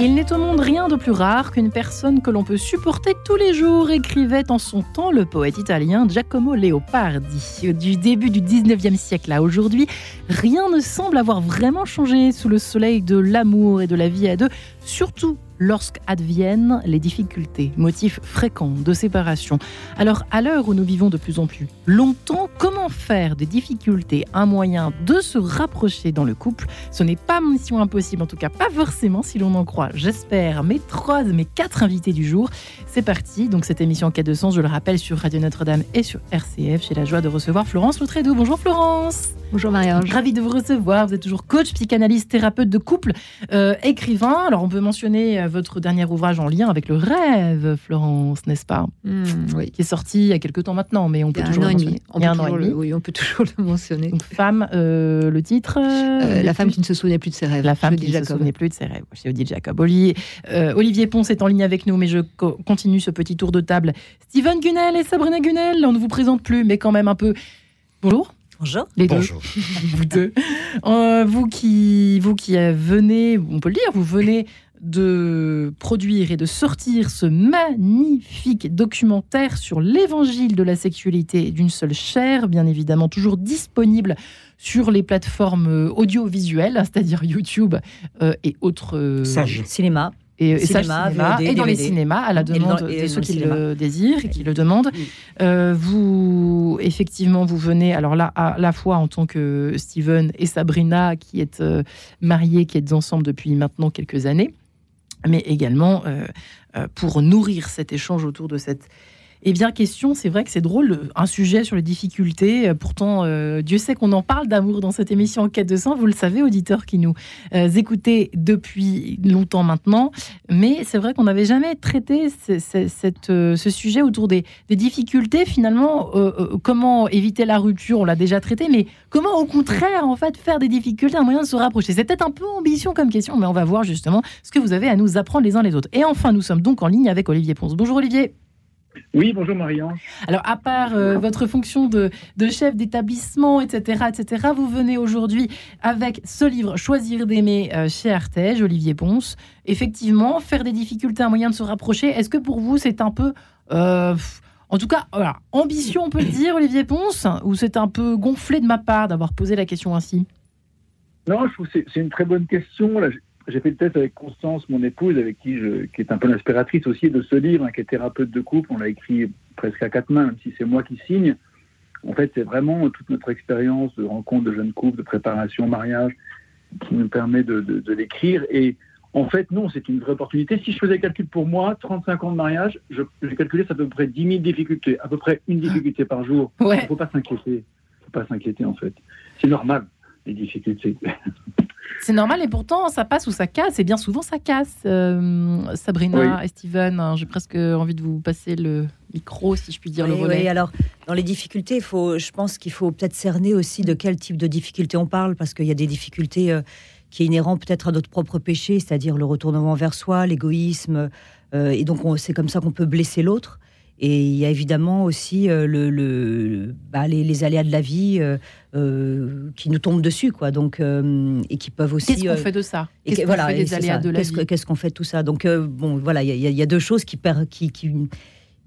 Il n'est au monde rien de plus rare qu'une personne que l'on peut supporter tous les jours, écrivait en son temps le poète italien Giacomo Leopardi. Du début du 19e siècle à aujourd'hui, rien ne semble avoir vraiment changé sous le soleil de l'amour et de la vie à deux, surtout lorsqu'adviennent les difficultés, motifs fréquents de séparation. Alors, à l'heure où nous vivons de plus en plus longtemps, comment faire des difficultés un moyen de se rapprocher dans le couple? Ce n'est pas mission impossible, en tout cas pas forcément si l'on en croit, j'espère, mes trois, mes quatre invités du jour. C'est parti, donc cette émission en quête de sens, je le rappelle, sur Radio Notre-Dame et sur RCF. J'ai la joie de recevoir Florence Loutredou. Bonjour Florence Bonjour Marie-Ange. Ravi de vous recevoir. Vous êtes toujours coach, psychanalyste, thérapeute de couple, euh, écrivain. Alors, on peut mentionner euh, votre dernier ouvrage en lien avec le rêve, Florence, n'est-ce pas? Mmh, oui. Qui est sorti il y a quelques temps maintenant, mais on peut toujours le mentionner. On peut toujours le- oui, on peut toujours le mentionner. Donc, femme, euh, le titre euh, la femme qui ne se souvenait plus de ses rêves. La femme qui ne se souvenait plus de ses rêves, chez Odile Jacob. Olivier, Ponce est en ligne avec nous, mais je co- continue ce petit tour de table. Steven Gunnel et Sabrina Gunnel, on ne vous présente plus, mais quand même un peu. Bonjour. Bonjour. Les deux. vous deux. Euh, vous qui, vous qui venez, on peut le dire, vous venez de produire et de sortir ce magnifique documentaire sur l'évangile de la sexualité d'une seule chair, bien évidemment toujours disponible sur les plateformes euh, audiovisuelles, c'est-à-dire YouTube euh, et autres euh, Sage. Cinéma. Et, et Cinéma, Cinéma, VOD, et dans les cinémas à la Et dans- demande et de ceux qui cinéma. le désirent et qui le demandent. Euh, vous, effectivement, vous venez, alors là, à la fois en tant que Steven et Sabrina, qui êtes euh, mariés, qui êtes ensemble depuis maintenant quelques années, mais également euh, euh, pour nourrir cet échange autour de cette. Eh bien, question, c'est vrai que c'est drôle, euh, un sujet sur les difficultés. euh, Pourtant, euh, Dieu sait qu'on en parle d'amour dans cette émission en quête de sang. Vous le savez, auditeurs qui nous euh, écoutez depuis longtemps maintenant. Mais c'est vrai qu'on n'avait jamais traité ce, sujet autour des, difficultés. Finalement, comment éviter la rupture, on l'a déjà traité, mais comment au contraire, en fait, faire des difficultés un moyen de se rapprocher? C'est peut-être un peu ambition comme question, mais on va voir justement ce que vous avez à nous apprendre les uns les autres. Et enfin, nous sommes donc en ligne avec Olivier Ponce. Bonjour Olivier. Oui, bonjour Marianne. Alors, à part euh, votre fonction de, de chef d'établissement, etc., etc., vous venez aujourd'hui avec ce livre Choisir d'aimer euh, chez Artege, Olivier Ponce. Effectivement, faire des difficultés un moyen de se rapprocher. Est-ce que pour vous, c'est un peu. euh, en tout cas, voilà, ambition, on peut le dire, Olivier Ponce, ou c'est un peu gonflé de ma part d'avoir posé la question ainsi? Non, je trouve que c'est- c'est une très bonne question. Là, j'ai- fait le test avec Constance, mon épouse, avec qui je, qui est un peu l'inspiratrice aussi de ce livre, hein, qui est thérapeute de couple. On l'a écrit presque à quatre mains, même si c'est moi qui signe. En fait, c'est vraiment toute notre expérience de rencontre de jeunes couples, de préparation, mariage, qui nous permet de, de- de l'écrire. Et en fait, non, c'est une vraie opportunité. Si je faisais le calcul pour moi, 35 ans de mariage, j'ai calculé, c'est à peu près 10 000 difficultés, à peu près une difficulté par jour. Il Ouais. ne faut pas s'inquiéter. Il faut pas s'inquiéter, en fait. C'est normal, les difficultés. C'est normal et pourtant ça passe ou ça casse et bien souvent ça casse. Euh, Sabrina et Steven, hein, j'ai presque envie de vous passer le micro si je puis dire le Oui, relais. oui, alors, dans les difficultés, il faut, je pense qu'il faut peut-être cerner aussi de quel type de difficultés on parle, parce qu'il y a des difficultés euh, qui est inhérent peut-être à notre propre péché, c'est-à-dire le retournement vers soi, l'égoïsme, euh, et donc on- c'est comme ça qu'on peut blesser l'autre. Et il y a évidemment aussi euh, le, le- bah, les, les aléas de la vie euh, euh, qui nous tombent dessus, quoi. Donc euh, et qui peuvent aussi. Qu'est-ce qu'on fait de ça? Qu'est-ce que- qu'on voilà, fait des aléas ça. de la Qu'est-ce que- vie? Qu'est-ce qu'on fait de tout ça? Donc, bon, voilà, il y, a- y deux choses qui, per- qui, qui,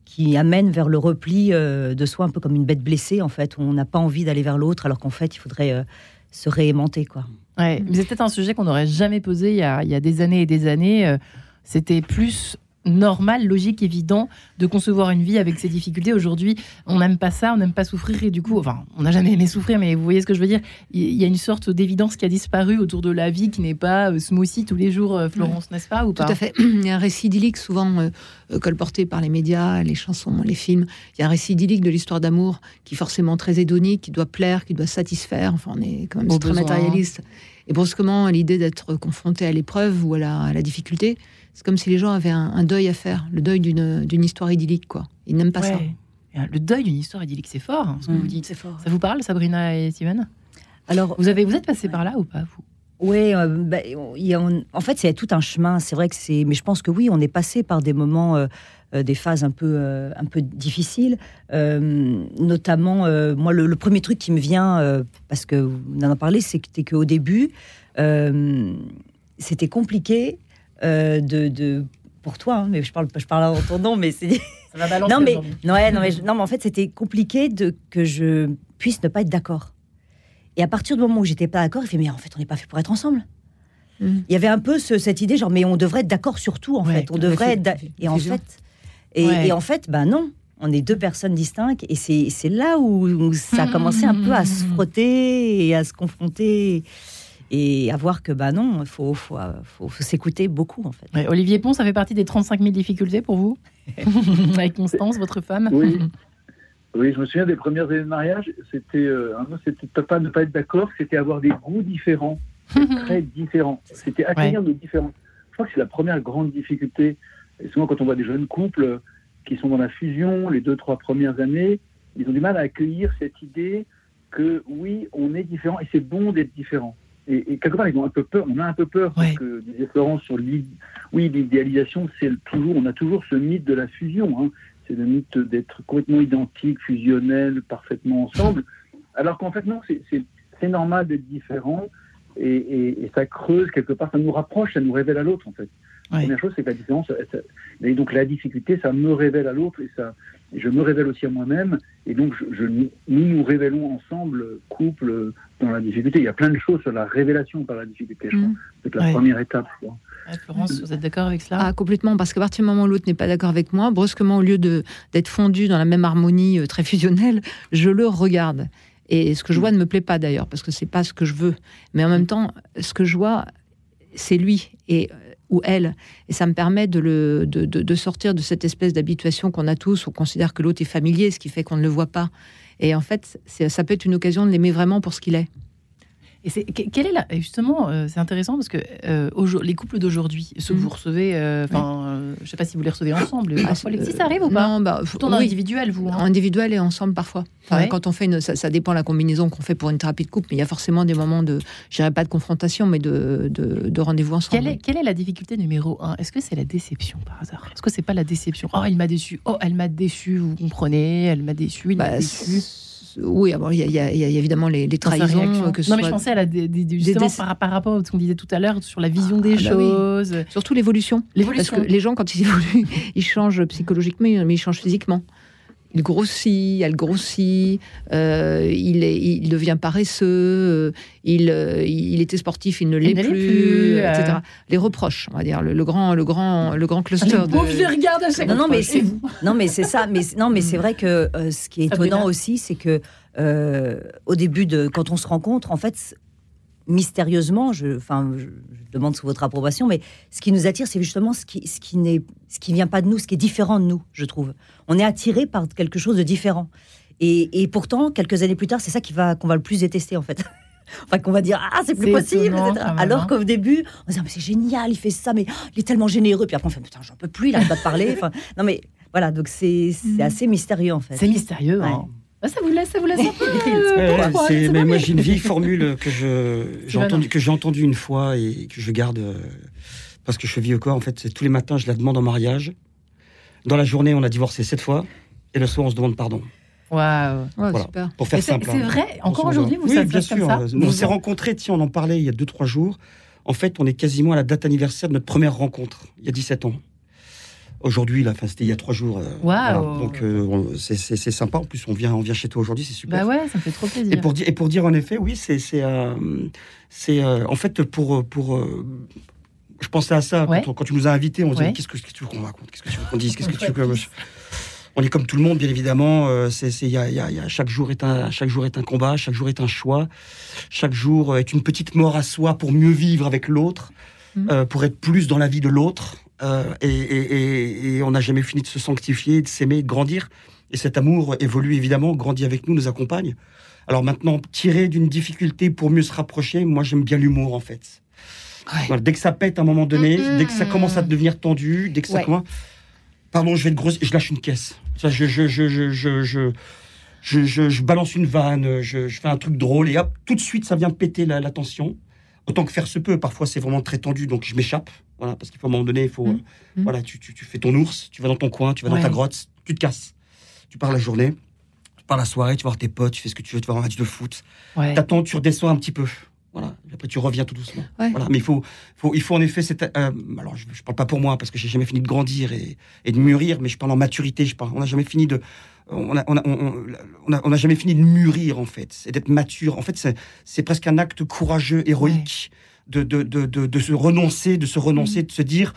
qui amènent vers le repli de soi, un peu comme une bête blessée, en fait, où on n'a pas envie d'aller vers l'autre, alors qu'en fait, il faudrait se réaimanter, quoi. Ouais, mais peut-être un sujet qu'on n'aurait jamais posé il y, a, il y a des années et des années. C'était plus normal, logique, évident de concevoir une vie avec ses difficultés. Aujourd'hui, on n'aime pas ça, on n'aime pas souffrir et du coup, enfin, on n'a jamais aimé souffrir, mais vous voyez ce que je veux dire? Il y a une sorte d'évidence qui a disparu autour de la vie qui n'est pas euh, smoothie tous les jours, euh, Florence, n'est-ce pas ou Tout pas? à fait. Il y a un récit idyllique, souvent euh, euh, colporté par les médias, les chansons, les films. Il y a un récit idyllique de l'histoire d'amour qui est forcément très hédonique, qui doit plaire, qui doit satisfaire. Enfin, on est quand même très matérialiste. Et brusquement, l'idée d'être confronté à l'épreuve ou à la, à la difficulté, c'est comme si les gens avaient un, un deuil à faire, le deuil d'une d'une histoire idyllique, quoi. Ils n'aiment pas ça. Ouais. Le deuil d'une histoire idyllique, c'est fort, hein, ce que Mm. vous dites. Fort. Ça vous parle, Sabrina et Steven? Alors, vous, avez, vous êtes passé par là ou pas, vous? Oui, euh, bah, on- il y a- on- en fait, c'est tout un chemin. C'est vrai que c'est, mais je pense que oui, on est passé par des moments, euh, euh, des phases un peu, euh, un peu difficiles. Euh, notamment, euh, moi, le, le premier truc qui me vient, euh, parce que vous en avez parlé, c'était qu'au début, euh, c'était compliqué euh, de, de- pour toi, hein, mais je parle, je parle en ton nom, mais c'est non mais, non, ouais, non, mais, non, mais en fait, c'était compliqué de, que je puisse ne pas être d'accord. Et à partir du moment où j'étais pas d'accord, il fait Mais en fait, on n'est pas fait pour être ensemble. Mhm. Il y avait un peu ce- cette idée, genre, mais on devrait être d'accord sur tout, en Ouais, fait. On devrait être. Et en fait, et, Ouais. et en fait, ben non. On est deux personnes distinctes et c'est c'est là où, où ça a commencé un peu à se frotter et à se confronter et à voir que bah non, il faut, faut, faut, faut s'écouter beaucoup en fait. Ouais, Olivier Pont, ça fait partie des 35 000 difficultés pour vous Avec Constance, votre femme Oui. Oui, je me souviens des premières années de mariage, c'était euh, c'était pas ne pas être d'accord, c'était avoir des goûts différents, très différents. C'était accueillir nos différences. Je crois que c'est la première grande difficulté. Et souvent, quand on voit des jeunes couples qui sont dans la fusion, les deux, trois premières années, ils ont du mal à accueillir cette idée que oui, on est différent et c'est bon d'être différent. Et, et quelque part, ils ont un peu peur, on a un peu peur, Ouais. parce que Florence sur oui, l'idéalisation, c'est toujours, on a toujours ce mythe de la fusion. hein. C'est le mythe d'être complètement identique, fusionnel, parfaitement ensemble. Alors qu'en fait, non, c'est- normal d'être différent et, et- et ça creuse quelque part, ça nous rapproche, ça nous révèle à l'autre en fait. La première chose, c'est que la différence, et donc la difficulté, ça me révèle à l'autre et ça, et je me révèle aussi à moi-même. Et donc, je, je- nous nous révélons ensemble, couple, dans la difficulté. Il y a plein de choses sur la révélation par la difficulté, je crois. Mm. C'est la Ouais. première étape. quoi. Ouais, Florence, vous êtes d'accord avec cela? Ah, complètement, parce qu'à partir du moment où l'autre n'est pas d'accord avec moi, brusquement, au lieu de d'être fondu dans la même harmonie euh, très fusionnelle, je le regarde. Et ce que je vois ne me plaît pas d'ailleurs, parce que c'est pas ce que je veux. Mais en même temps, ce que je vois, c'est lui et ou elle, et ça me permet de, sortir de cette espèce d'habituation qu'on a tous, où on considère que l'autre est familier, ce qui fait qu'on ne le voit pas. Et en fait, ça peut être une occasion de l'aimer vraiment pour ce qu'il est. Et c'est que- quelle est la justement euh, c'est intéressant parce que euh, les couples d'aujourd'hui ceux que Mhm. vous recevez euh, enfin euh, je sais pas si vous les recevez ensemble Ah, si ça arrive ou pas? Non, bah, plutôt en oui. individuel vous hein individuel et ensemble parfois. Enfin, Ouais. Quand on fait une, ça, ça dépend de la combinaison qu'on fait pour une thérapie de couple, mais il y a forcément des moments de, je dirais pas de confrontation, mais de, de, de rendez-vous ensemble. quelle est, quelle est la difficulté numéro un? Est-ce que c'est la déception par hasard? Est-ce que c'est pas la déception? Oh, il m'a déçu. Oh, elle m'a déçu. Vous comprenez Elle m'a déçu. Il m'a Bah, déçu. Oui, alors il y, a- il y y a évidemment les, les trahisons, réaction. que ce non, mais je pensais à la justement déce- par, par rapport à ce qu'on disait tout à l'heure sur la vision des Ah, bah oui. choses. surtout l'évolution. Parce que les gens, quand ils évoluent, ils changent psychologiquement, mais ils changent physiquement. Il grossit, elle grossit, euh, il, est, il devient paresseux, euh, il, euh, il était sportif, il ne l'est plus, plus, euh. etc. Les reproches, on va dire, le, le grand, le grand, le grand cluster Les pauvres, de... regarde à chaque Non, non, fois. mais c'est non, mais c'est ça. Mais non, mais c'est vrai que euh, ce qui est étonnant aussi, c'est que euh, au début de quand on se rencontre, en fait, mystérieusement, je, enfin, je, demande sous votre approbation, mais ce qui nous attire, c'est justement ce qui, ce qui n'est, ce qui vient pas de nous, ce qui est différent de nous, je trouve. On est attiré par quelque chose de différent. Et, et pourtant, quelques années plus tard, c'est ça qui va qu'on va le plus détester en fait. Enfin, qu'on va dire ah c'est plus possible, etc. Alors hein. qu'au début, on se dit ah, mais c'est génial, il fait ça, mais oh, il est tellement généreux. Puis après on fait putain j'en peux plus, il arrête pas de parler. Enfin, non mais voilà, donc c'est c'est Mhm. assez mystérieux en fait. C'est mystérieux. hein. Ouais. Ça vous laisse, ça vous laisse un peu. Euh, Ouais, mais moi j'ai une vieille formule que je j'ai vas entendu que j'ai entendue une fois et que je garde euh, parce que je suis vieux corps en fait c'est tous les matins je la demande en mariage dans la journée on a divorcé sept fois et le soir on se demande pardon Waouh. Voilà. super. pour faire simple c'est hein. vrai. Encore aujourd'hui, vous oui bien passe comme sûr ça Euh, on s'est rencontrés tiens on en parlait il y a deux trois jours en fait on est quasiment à la date anniversaire de notre première rencontre il y a 17 ans aujourd'hui là c'était il y a trois jours euh, Waouh. donc euh, c'est sympa en plus on vient on vient chez toi aujourd'hui c'est super Bah ouais, ça me fait trop plaisir. Et pour, dire, et pour dire en effet, oui, c'est c'est euh, c'est, euh, en fait pour pour euh, je pensais à ça Ouais. quand, tu nous as invités, on se Ouais. dit qu'est-ce que, tu veux qu'on raconte, qu'est-ce que tu veux qu'on dise, qu'est-ce que tu veux que on est comme tout le monde, bien évidemment. euh, c'est c'est il y a, il y a- il y a- chaque jour est un chaque jour est un combat, chaque jour est un choix, chaque jour est une petite mort à soi pour mieux vivre avec l'autre, Mhm. euh, pour être plus dans la vie de l'autre. Euh, et, et, et, on n'a jamais fini de se sanctifier, de s'aimer, de grandir. Et cet amour évolue évidemment, grandit avec nous, nous accompagne. Alors maintenant, tirer d'une difficulté pour mieux se rapprocher, moi j'aime bien l'humour en fait. Ouais. Dès que ça pète à un moment donné, dès que ça commence à devenir tendu, dès que ça commence... Pardon, je vais être grosse, je lâche une caisse. Je, je, je, je, je je, balance une vanne, je, fais un truc drôle, et hop, tout de suite, ça vient péter la, la tension. Autant que faire se peut, parfois c'est vraiment très tendu, donc je m'échappe. Voilà, parce qu'il faut à un moment donné, il faut, Mm. euh, voilà, tu, tu, tu fais ton ours, tu vas dans ton coin, tu vas Ouais. dans ta grotte, tu te casses. Tu pars la journée, tu pars la soirée, tu vas voir tes potes, tu fais ce que tu veux, tu vas voir un match de foot. Ouais. T'attends, tu redescends un petit peu. Voilà. Après, tu reviens tout doucement. Ouais. Voilà. Mais il faut, faut, il faut en effet. Cette, euh, alors, je, je parle pas pour moi parce que j'ai jamais fini de grandir et, et de mûrir, mais je parle en maturité. Je parle. On n'a jamais fini de. On a, on, a, on, a, on a jamais fini de mûrir en fait, et d'être mature. En fait, c'est, c'est presque un acte courageux, héroïque, de, de, de, de se renoncer, de se renoncer, de se dire.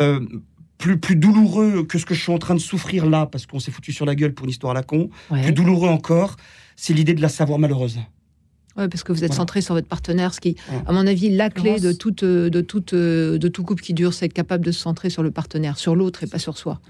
euh, plus, plus douloureux que ce que je suis en train de souffrir là, parce qu'on s'est foutu sur la gueule pour une histoire à la con, Ouais. plus douloureux encore, c'est l'idée de la savoir malheureuse. Ouais, parce que vous êtes Voilà. centré sur votre partenaire, ce qui, à mon avis, la clé de toute, euh, de toute, euh, de tout couple qui dure, c'est être capable de se centrer sur le partenaire, sur l'autre et pas sur soi.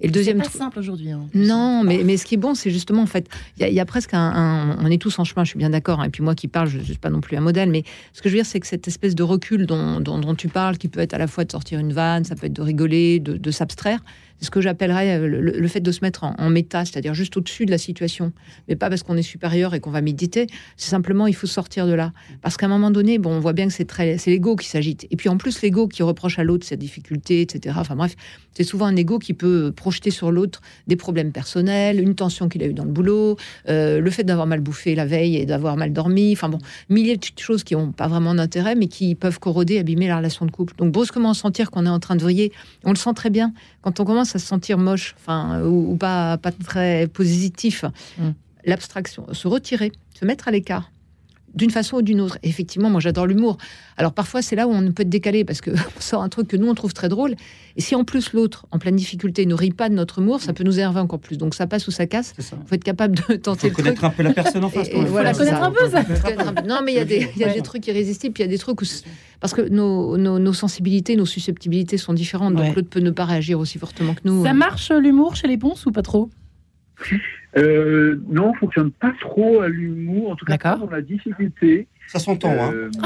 Et le deuxième C'est pas simple aujourd'hui. hein. Non, mais, mais ce qui est bon, c'est justement, en fait, il y, a- il y a presque un, un- On est tous en chemin, je suis bien d'accord. hein, et puis moi qui parle, je ne suis pas non plus un modèle, mais ce que je veux dire, c'est que cette espèce de recul dont, dont- dont tu parles, qui peut être à la fois de sortir une vanne, ça peut être de rigoler, de, de s'abstraire, c'est ce que j'appellerais euh, le, fait de se mettre en, en méta, c'est-à-dire juste au-dessus de la situation. Mais pas parce qu'on est supérieur et qu'on va méditer, c'est simplement, il faut sortir de là. Parce qu'à un moment donné, bon, on voit bien que c'est très, c'est l'ego qui s'agite. Et puis en plus, l'ego qui reproche à l'autre ses difficultés, etc. Enfin bref, c'est souvent un ego qui peut projeter sur l'autre des problèmes personnels, une tension qu'il a eu dans le boulot, euh, le fait d'avoir mal bouffé la veille et d'avoir mal dormi. Enfin bon, milliers de choses qui n'ont pas vraiment d'intérêt, mais qui peuvent corroder, abîmer la relation de couple. Donc brusquement sentir qu'on est en train de vriller, on le sent très bien. Quand on commence à se sentir moche, enfin ou, ou pas, pas très positif, Mm. l'abstraction, se retirer, se mettre à l'écart d'une façon ou d'une autre. Et effectivement, moi j'adore l'humour. Alors parfois c'est là où on peut être décalé parce que on sort un truc que nous on trouve très drôle. Et si en plus l'autre, en pleine difficulté, ne rit pas de notre humour, ça peut nous énerver encore plus. Donc ça passe ou ça casse. Il faut être capable de Il tenter faut le truc. connaître un peu la personne en face. Et- et voilà, Faut la connaître un peu, ça. Non, mais il y a des, y a Ouais. des trucs irrésistibles, puis il y a des trucs où. Parce que nos, nos, nos sensibilités, nos susceptibilité sont différentes. Ouais. Donc l'autre peut ne pas réagir aussi fortement que nous. Ça marche l'humour chez les ponces ou pas trop? Euh, non, on fonctionne pas trop à l'humour, en tout cas D'accord. dans la difficulté. Ça s'entend, hein. Euh,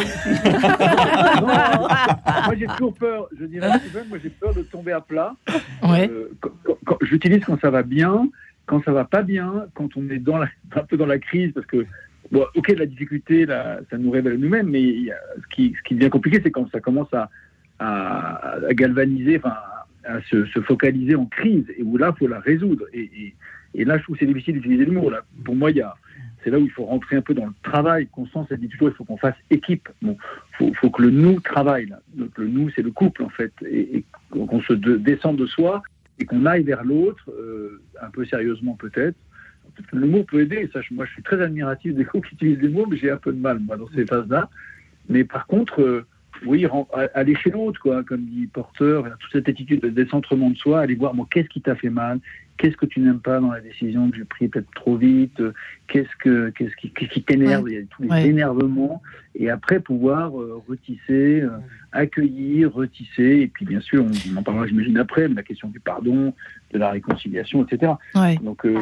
non, moi j'ai toujours peur, je dirais Steven, moi j'ai peur de tomber à plat. Ouais. Euh, quand- quand- J'utilise quand ça va bien, quand ça va pas bien, quand on est dans la, un peu dans la crise, parce que, bon, ok, la difficulté, là, ça nous révèle nous-mêmes, mais il y a- ce, qui, ce qui devient compliqué, c'est quand ça commence à, à, à galvaniser, enfin, à se, se focaliser en crise, et où là, il faut la résoudre. Et, et, et là, je trouve que c'est difficile d'utiliser le mot. Pour moi, c'est là où il faut rentrer un peu dans le travail. Constance, elle dit toujours, il faut qu'on fasse équipe. Bon, faut, que le nous travaille. Donc le nous, c'est le couple en fait, et, qu'on se de- descende de soi et qu'on aille vers l'autre, euh, un peu sérieusement peut-être. Le mot peut aider. Ça, moi, je suis très admiratif des couples qui utilisent des mots, mais j'ai un peu de mal moi dans ces phases-là. Mais par contre, euh, oui, aller chez l'autre, quoi, comme dit Porter, toute cette attitude de décentrement de soi, aller voir, moi, qu'est-ce qui t'a fait mal, qu'est-ce que tu n'aimes pas dans la décision que j'ai prise peut-être trop vite, qu'est-ce que qu'est-ce qui, qu'est-ce qui t'énerve, il y a tous les Ouais. énervements, et après pouvoir euh, retisser, euh, accueillir, retisser, et puis bien sûr, on, on en parlera, j'imagine après, mais la question du pardon, de la réconciliation, etc. Ouais. Donc euh,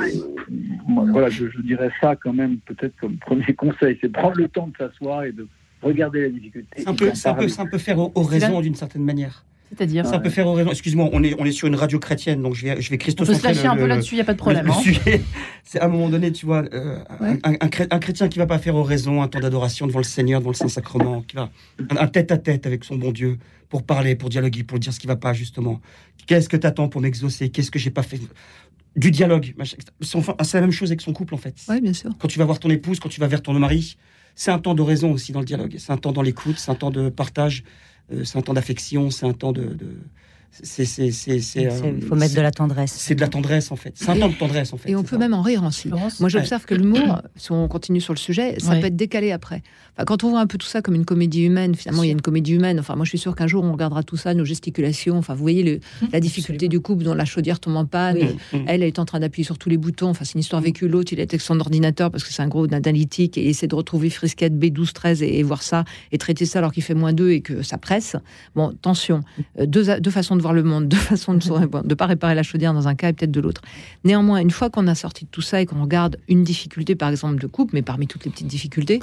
voilà, je, je dirais ça quand même peut-être comme premier conseil, c'est prendre le temps de s'asseoir et de regarder la difficulté. C'est un et peu, d'en c'est un peu, parler. c'est un peu faire aux, aux raisons d'une certaine manière. C'est-à-dire Ça peut faire aux raisons. Excuse-moi, on est, on est sur une radio chrétienne, donc je vais, je vais On peut se lâcher le- un peu là-dessus, il n'y a pas de problème. le hein. sujet. C'est à un moment donné, tu vois, euh, Ouais. un, un chré- un chrétien qui va pas faire oraison, un temps d'adoration devant le Seigneur, devant le Saint-Sacrement, qui va un- tête-à-tête avec son bon Dieu pour parler, pour dialoguer, pour dire ce qui va pas justement. Qu'est-ce que t'attends pour m'exaucer? Qu'est-ce que j'ai pas fait? Du dialogue. machin. C'est enfin- c'est la même chose avec son couple en fait. Oui, bien sûr. Quand tu vas voir ton épouse, quand tu vas vers ton mari, c'est un temps d'oraison aussi dans le dialogue. C'est un temps dans l'écoute, c'est un temps de partage, euh, c'est un temps d'affection, c'est un temps de. de- c'est, c'est, c'est, c'est, Il euh, faut mettre c'est- de la tendresse. C'est de la tendresse en fait. C'est un temps de tendresse en fait. Et on peut ça. même en rire aussi. Florence Moi, j'observe que l'humour, si on continue sur le sujet, ça Ouais. peut être décalé après. Enfin, quand on voit un peu tout ça comme une comédie humaine, finalement, il y a une comédie humaine. Enfin, moi, je suis sûre qu'un jour, on regardera tout ça, nos gesticulations. Enfin, vous voyez le- la difficulté du couple dont la chaudière tombe en panne. et Mm, mm. Elle, elle est en train d'appuyer sur tous les boutons. Enfin, c'est une histoire vécue. L'autre, il est avec son ordinateur parce que c'est un gros analytique et il essaie de retrouver Frisquette B12, 13 et, et voir ça et traiter ça alors qu'il fait moins 2 et que ça presse. Bon, tension. Euh, Deux, deux façons de voir le monde, deux façons de ne pas réparer la chaudière dans un cas et peut-être de l'autre. Néanmoins, une fois qu'on a sorti de tout ça et qu'on regarde une difficulté, par exemple, de couple, mais parmi toutes les petites difficultés,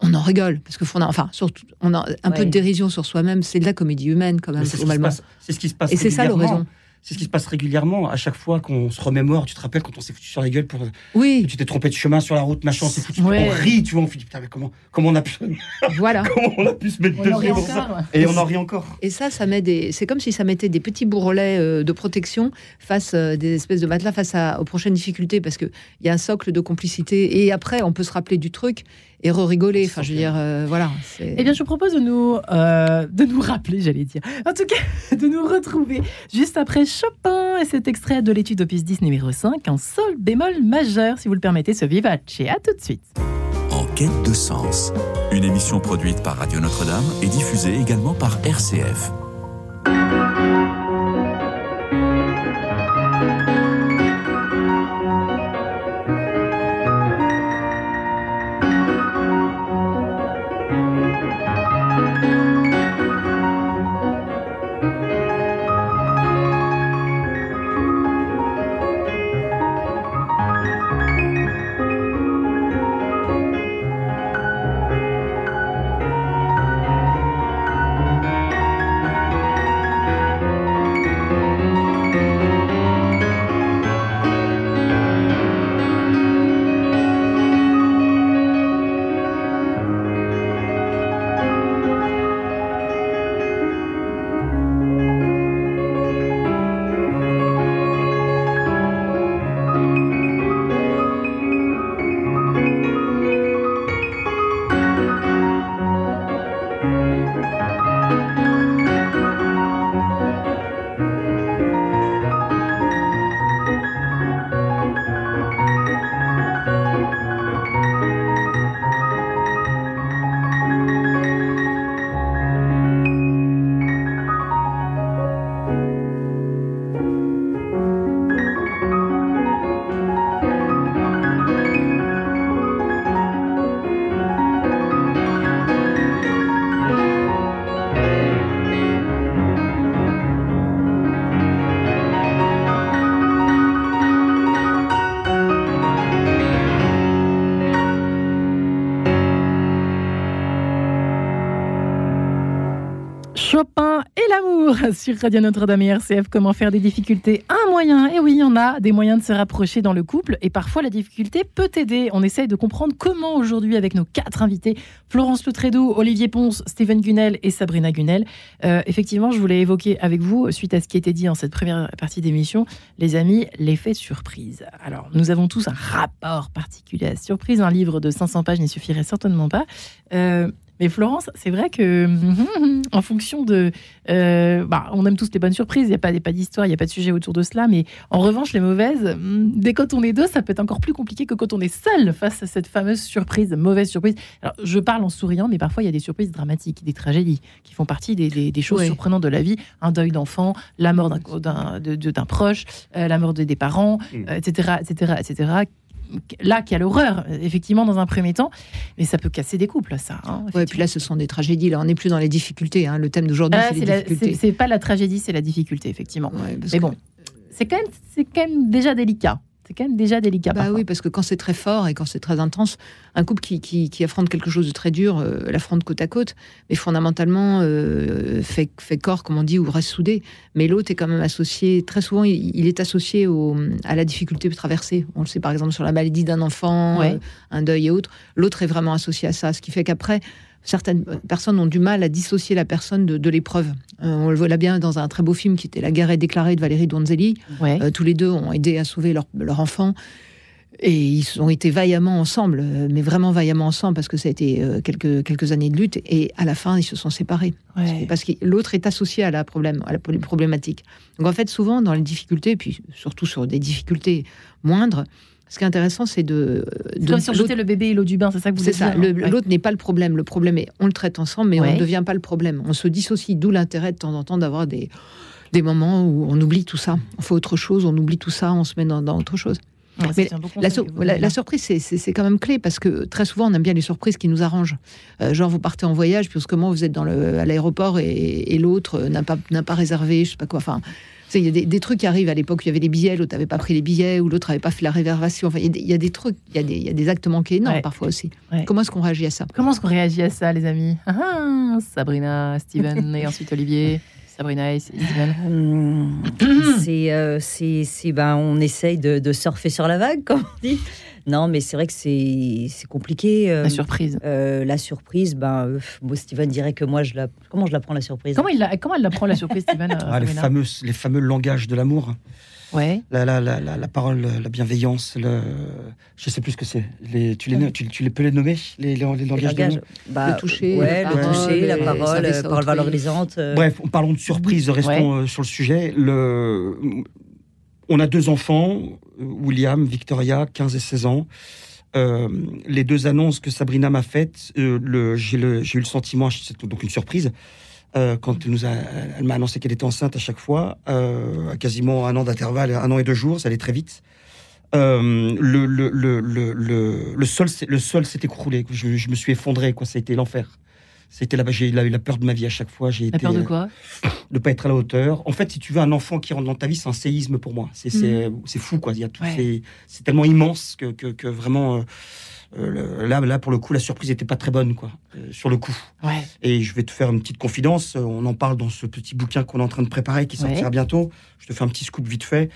on en rigole parce que enfin surtout on a un peu de dérision sur soi-même c'est de la comédie humaine quand même c'est ce, qui se passe et c'est ça l'horizon c'est ce qui se passe régulièrement. À chaque fois qu'on se remémore, tu te rappelles quand on s'est foutu sur la gueule pour. Oui. tu t'es trompé de chemin sur la route, machin, on s'est foutu. On rit, tu vois. On fait putain, mais comment, comment on a pu. Voilà. comment on a pu se mettre dessus pour ça Et on en rit encore. Et ça, ça met des. C'est comme si ça mettait des petits bourrelets euh, de protection face euh, des espèces de matelas face à, aux prochaines difficultés parce qu'il y a un socle de complicité. Et après, on peut se rappeler du truc et re-rigoler. Enfin, je veux dire, euh, voilà. Eh bien, je vous propose de nous, euh, de nous rappeler, j'allais dire. En tout cas, de nous retrouver juste après Chopin et cet extrait de l'étude Opus 10 numéro 5 en sol bémol majeur, si vous le permettez, ce vivace. À tout de suite. En quête de sens, une émission produite par Radio Notre-Dame et diffusée également par RCF. sur Radio Notre-Dame et RCF. Comment faire des difficultés un moyen Et oui, il y en a des moyens de se rapprocher dans le couple et parfois la difficulté peut aider. On essaye de comprendre comment aujourd'hui avec nos quatre invités, Florence Letredo, Olivier Ponce, Steven Gunel et Sabrina Gunel. Euh, effectivement, je voulais évoquer avec vous, suite à ce qui était dit en cette première partie d'émission, les amis, l'effet surprise. Alors, nous avons tous un rapport particulier à la surprise. Un livre de 500 pages n'y suffirait certainement pas. Euh, mais Florence, c'est vrai que en fonction de, euh, bah, on aime tous les bonnes surprises. Il n'y a pas, pas d'histoire, il n'y a pas de sujet autour de cela. Mais en revanche, les mauvaises, hmm, dès quand on est deux, ça peut être encore plus compliqué que quand on est seul face à cette fameuse surprise, mauvaise surprise. Alors, je parle en souriant, mais parfois il y a des surprises dramatiques, des tragédies qui font partie des, choses surprenantes de la vie. Un deuil d'enfant, la mort d'un proche, euh, la mort des parents, etc., etc., etc là qu'il y a l'horreur, effectivement, dans un premier temps, mais ça peut casser des couples, ça. Hein, et puis là, ce sont des tragédies. Là, on n'est plus dans les difficultés. Hein. Le thème d'aujourd'hui, ah, c'est. C'est pas la tragédie, c'est la difficulté, effectivement. mais bon, c'est quand, quand même déjà délicat c'est quand même déjà délicat. Bah oui, parce que quand c'est très fort et quand c'est très intense, un couple qui, qui, affronte quelque chose de très dur euh, l'affronte côte à côte, mais fondamentalement euh, fait, fait corps, comme on dit, ou reste soudé. Mais l'autre est quand même associé, très souvent, il, est associé au, à la difficulté traverser. On le sait par exemple sur la maladie d'un enfant, euh, un deuil et autres. L'autre est vraiment associé à ça, ce qui fait qu'après, certaines personnes ont du mal à dissocier la personne de, l'épreuve. Euh, on le voit là bien dans un très beau film qui était La guerre est déclarée de Valérie Donzelli. Euh, tous les deux ont aidé à sauver leur, enfant. Et ils ont été vaillamment ensemble, euh, mais vraiment vaillamment ensemble, parce que ça a été quelques, quelques années de lutte. Et à la fin, ils se sont séparés. Parce que l'autre est associé à la, problème, à la problématique. Donc en fait, souvent, dans les difficultés, et puis surtout sur des difficultés moindres, ce qui est intéressant, c'est de. de jeter le bébé et l'eau du bain, c'est ça que vous C'est ça. L'autre n'est pas le problème. Le problème est, on le traite ensemble, mais on ne devient pas le problème. On se dissocie. D'où l'intérêt de temps en temps d'avoir des, des moments où on oublie tout ça. On fait autre chose, on oublie tout ça, on se met dans, autre chose. Ouais, Mais La, la- surprise, c'est- quand même clé parce que très souvent, on aime bien les surprises qui nous arrangent. Euh, genre, vous partez en voyage, puis comment vous êtes dans le, à l'aéroport et, et l'autre n'a pas, pas réservé, je sais pas quoi. Enfin, il y a des, des trucs qui arrivent à l'époque où il y avait les billets, l'autre n'avait pas pris les billets, ou l'autre n'avait pas fait la réservation. Enfin, il y a des, il y a des trucs, il y a des, il y a des actes manqués énormes Ouais. parfois aussi. Ouais. Comment est-ce qu'on réagit à ça? Comment est-ce qu'on réagit à ça, les amis? Ah, ah, Sabrina, Steven et ensuite Olivier. Sabrina et Steven. Hum, c'est, euh, c'est, c'est- ben, on essaye de, de surfer sur la vague, comme on dit. Non, mais c'est vrai que c'est, c'est compliqué. euh, La surprise. euh, la surprise, ben, euh, bon, Steven dirait que moi, je la, comment je la prends la surprise? Comment, il la- comment elle la prend, la surprise, Steven euh, Ah, les, fameux, les fameux langages de l'amour. Ouais. La, la, la, la, la parole, la bienveillance, le... je sais plus ce que c'est. Les, tu, les, tu, tu les peux les nommer, les, les, les Les langages de bah, Le toucher, ouais, la le parole, toucher, la le parole, à parole valorisante. euh, Bref, parlons de surprise, restons Ouais. euh, sur le sujet. Le... On a deux enfants, William, Victoria, 15 et 16 ans. Euh, les deux annonces que Sabrina m'a faites, euh, j'ai eu le sentiment, c'est donc une surprise, euh, quand elle, m'a annoncé qu'elle était enceinte à chaque fois, à quasiment un an d'intervalle, un an et deux jours, ça allait très vite. Le, sol, le sol s'est écroulé. Je, je me suis effondré, quoi. Ça a été l'enfer. C'était là-bas, j'ai eu la peur de ma vie à chaque fois. J'ai La été, peur de euh, quoi de pas être à la hauteur. En fait, si tu veux un enfant qui rentre dans ta vie, c'est un séisme pour moi. C'est c'est c'est fou quoi. Il y a tout, Ouais. c'est- c'est tellement immense que, que, que vraiment. euh, euh, là, là, pour le coup, la surprise n'était pas très bonne, quoi, euh, sur le coup. Ouais. Et je vais te faire une petite confidence. euh, On en parle dans ce petit bouquin qu'on est en train de préparer, qui sortira Ouais. bientôt. Je te fais un petit scoop vite fait.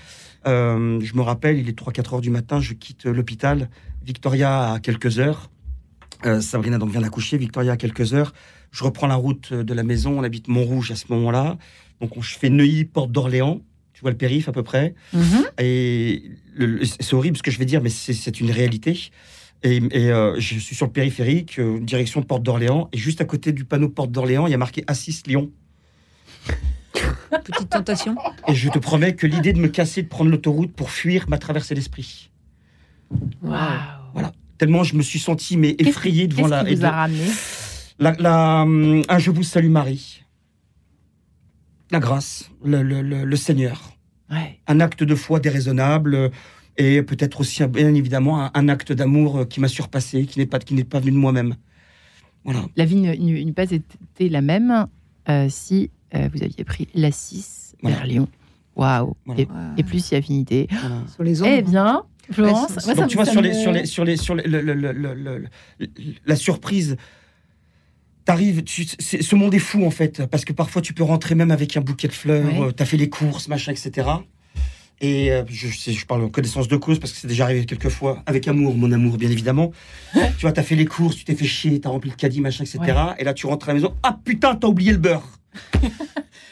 Euh, je me rappelle, il est 3-4 heures du matin, je quitte euh, l'hôpital. Victoria à quelques heures. Euh, Sabrina donc vient d'accoucher. Victoria quelques heures. Je reprends la route euh, de la maison. On habite Montrouge à ce moment-là. Donc on, je fais Neuilly, porte d'Orléans. Tu vois le périph' à peu près. Mhm. Et c'est horrible ce que je vais dire, mais c'est une réalité. Et, et, euh, je suis sur le périphérique, euh, direction Porte d'Orléans, et juste à côté du panneau Porte d'Orléans, il y a marqué Assis Lyon. Petite tentation. Et je te promets que l'idée de me casser, de prendre l'autoroute pour fuir m'a traversé l'esprit. Waouh. Tellement je me suis senti mais effrayé devant Qu'est-ce la, qui vous a ramené la, la, hum, un je vous salue Marie, la grâce, le, le- le- le Seigneur, Ouais. un acte de foi déraisonnable et peut-être aussi bien évidemment un, un acte d'amour qui m'a surpassé, qui n'est pas qui n'est pas venu de moi-même. Voilà. La vie ne- ne- n'eût pas été la même euh, si euh, vous aviez pris la 6 Voilà. vers Lyon. Waouh. Voilà. Et, et plus si affinité. voilà. Sur les Eh ombres. bien, Florence, Ouais, ça Donc tu vois sur les sur les sur les sur les- le- la surprise. T'arrives, ce monde est fou en fait, parce que parfois tu peux rentrer même avec un bouquet de fleurs, Ouais. euh, t'as fait les courses, machin, etc. Et euh, je, je parle en connaissance de cause parce que c'est déjà arrivé quelques fois, avec amour, mon amour, bien évidemment. tu vois, t'as fait les courses, tu t'es fait chier, t'as rempli le caddie, machin, etc. Et là, tu rentres à la maison, ah putain, t'as oublié le beurre.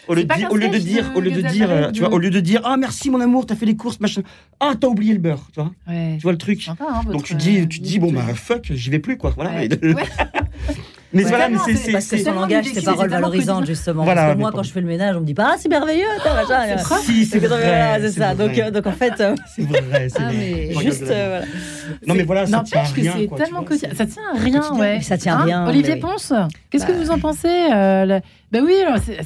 au lieu, de dire, qu'un au lieu de dire, de au lieu de Gad dire, euh, tu vois, au lieu de dire, ah merci mon amour, t'as fait les courses, machin, ah t'as oublié le beurre, tu vois, Ouais. tu vois le truc. Sympa, hein, Donc tu dis, euh, tu dis bon bah fuck, j'y vais plus quoi. Voilà. Ouais. Mais, Ouais. voilà, mais c'est Parce que c'est- son langage, c'est paroles valorisantes, justement. Voilà, Parce que moi, quand je fais le ménage, on me dit pas, ah, c'est merveilleux, machin. C'est Si, c'est vrai. c'est ça. Donc, en fait, euh, c'est vrai, c'est Ah, vrai. juste, euh, voilà. Non mais voilà, ça tient à N'empêche que rien. c'est tellement Ça tient à rien, ouais. ça tient à Hein, rien, Olivier. Ponce, qu'est-ce que Bah. vous en pensez Ben oui,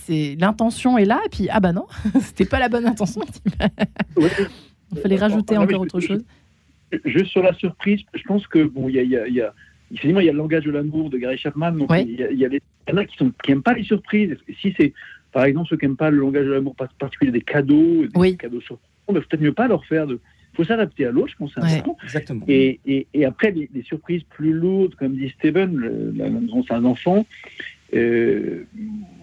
c'est- l'intention est là, et puis ah bah non, c'était pas la bonne intention. Il fallait rajouter encore je- autre chose. Juste sur la surprise, je pense que bon, il y a, il y a, il y a- effectivement, il y a le langage de l'amour de Gary Chapman. Donc Ouais. il y, a, il y a des il y en a qui sont qui aiment pas les surprises. Et si c'est par exemple ceux qui aiment pas le langage de l'amour par- particulier des cadeaux, des Oui. cadeaux surprises, il faut peut-être mieux pas leur faire. De, faut s'adapter à l'autre, je pense. c'est Ouais. important. Exactement. Et, et, et après, les, les surprises plus lourdes, comme dit Steven, le- la maison, c'est un enfant. Euh,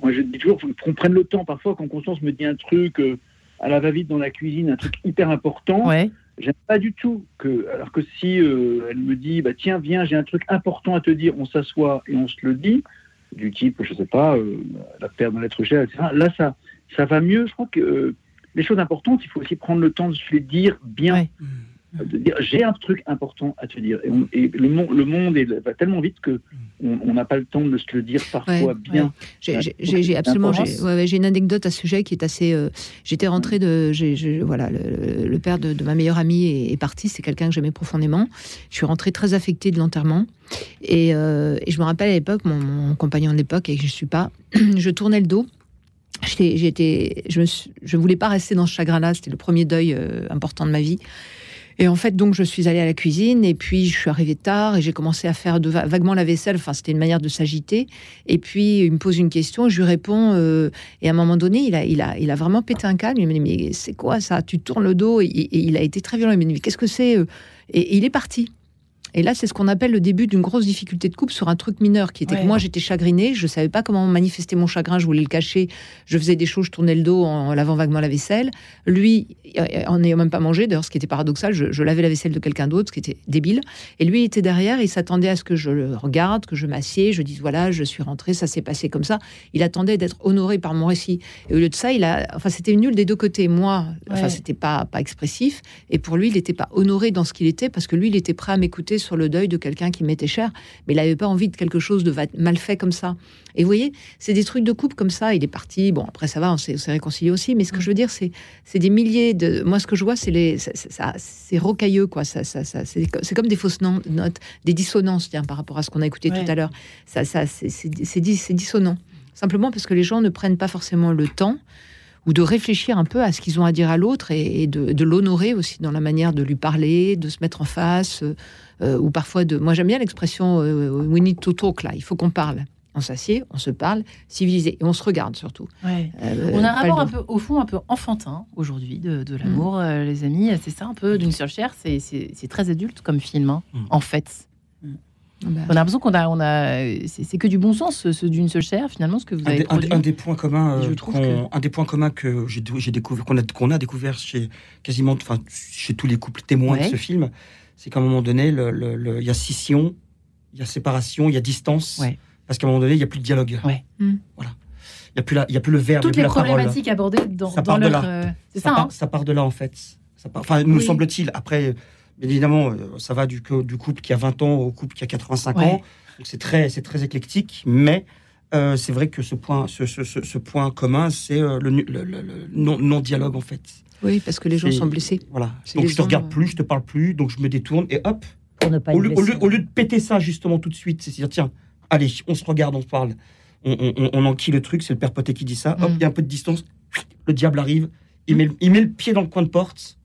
moi, je dis toujours faut qu'on prenne le temps. Parfois, quand Constance me dit un truc euh, à la va-vite dans la cuisine, un truc hyper important, Ouais. J'aime pas du tout. Que, alors que si euh, elle me dit, bah, tiens, viens, j'ai un truc important à te dire, on s'assoit et on se le dit, du type, je sais pas, euh, la paire dans l'être cher, etc. Là, ça, ça va mieux. Je crois que euh, les choses importantes, il faut aussi prendre le temps de se les dire bien Ouais. De dire j'ai un truc important à te dire. Et, on- et le, monde, le monde est- va tellement vite que on n'a pas le temps de se le dire parfois Ouais, bien. J'ai- absolument j'ai ouais, une anecdote à ce sujet qui est assez. euh, J'étais rentrée de. voilà, le, le père de, de ma meilleure amie est, est parti. C'est quelqu'un que j'aimais profondément. Je suis rentrée très affectée de l'enterrement. Et, euh, et je me rappelle à l'époque, mon, mon compagnon de l'époque, et que je suis pas, je tournais le dos. J'étais, je, je voulais pas rester dans ce chagrin-là. C'était le premier deuil euh, important de ma vie. Et en fait, donc, je suis allée à la cuisine et puis je suis arrivée tard et j'ai commencé à faire vaguement la vaisselle. Enfin, c'était une manière de s'agiter. Et puis, il me pose une question, je lui réponds. Euh, et à un moment donné, il a, il, a, il a vraiment pété un câble. Il me dit Mais c'est quoi ça? Tu tournes le dos. Et, il a été très violent. Il me dit Mais qu'est-ce que c'est euh? Et il est parti. Et là, c'est ce qu'on appelle le début d'une grosse difficulté de couple sur un truc mineur, qui était que moi, j'étais chagrinée, je savais pas comment manifester mon chagrin, je voulais le cacher, je faisais des choses, je tournais le dos en, lavant vaguement la vaisselle. Lui, en n'ayant même pas mangé, d'ailleurs, ce qui était paradoxal, je, lavais la vaisselle de quelqu'un d'autre, ce qui était débile. Et lui était derrière, il s'attendait à ce que je le regarde, que je m'assieds, je dise voilà, je suis rentrée, ça s'est passé comme ça. Il attendait d'être honoré par mon récit. Et au lieu de ça, il a, enfin, c'était nul des deux côtés. Moi, enfin, c'était pas pas expressif, et pour lui, il n'était pas honoré dans ce qu'il était parce que lui, il était prêt à m'écouter sur le deuil de quelqu'un qui m'était cher, mais il n'avait pas envie de quelque chose de mal fait comme ça. Et vous voyez, c'est des trucs de couple comme ça. Il est parti. Bon, après ça va, on s'est réconcilié aussi. Mais ce que je veux dire, c'est des milliers de. Moi, ce que je vois, c'est les, c'est rocailleux quoi. Ça, ça, ça c'est comme des fausses notes, des dissonances, tiens, par rapport à ce qu'on a écouté tout à l'heure. Ça, ça, c'est dissonant. Simplement parce que les gens ne prennent pas forcément le temps ou de réfléchir un peu à ce qu'ils ont à dire à l'autre et, de, l'honorer aussi dans la manière de lui parler, de se mettre en face, euh, ou parfois de. Moi, j'aime bien l'expression euh, we need to talk là, il faut qu'on parle. On s'assied, on se parle, civilisé, et on se regarde surtout. Euh, on a un rapport un peu, au fond, un peu enfantin aujourd'hui de, l'amour, mm. les amis. C'est ça un peu d'une seule chair. C'est très adulte comme film, hein, mm. en fait. Bah. On a l'impression qu'on a, on a, c'est que du bon sens, ce, d'une seule chair, finalement, ce que vous avez un, un, des points communs, euh, un des points communs que j'ai découvert, qu'on a, qu'on a découvert chez quasiment, enfin, chez tous les couples témoins de ce film, c'est qu'à un moment donné, il y a scission, il y a séparation, il y a distance, parce qu'à un moment donné, il n'y a plus de dialogue. Hmm. Voilà. Il n'y a, plus il y a plus le verbe. Toutes les problématiques abordées dans, ça part de là. Euh, hein ça, part, de là, en fait. Ça enfin, nous semble-t-il. Après, évidemment, euh, ça va du, du, couple qui a 20 ans au couple qui a 85 ans. Donc c'est très, c'est très éclectique, mais euh, c'est vrai que ce point, ce, ce, ce, point commun, c'est euh, le, le, non-dialogue en fait. Oui, parce que les gens sont blessés. Voilà. Donc je te regarde plus, je te parle plus, donc je me détourne et hop. au, lieu, au, lieu, de péter ça justement tout de suite, c'est dire tiens, allez, on se regarde, on se parle, on, on, on enquille le truc, c'est le père Poté qui dit ça. Hop, mm. il y a un peu de distance, le diable arrive, il, met, il met le pied dans le coin de porte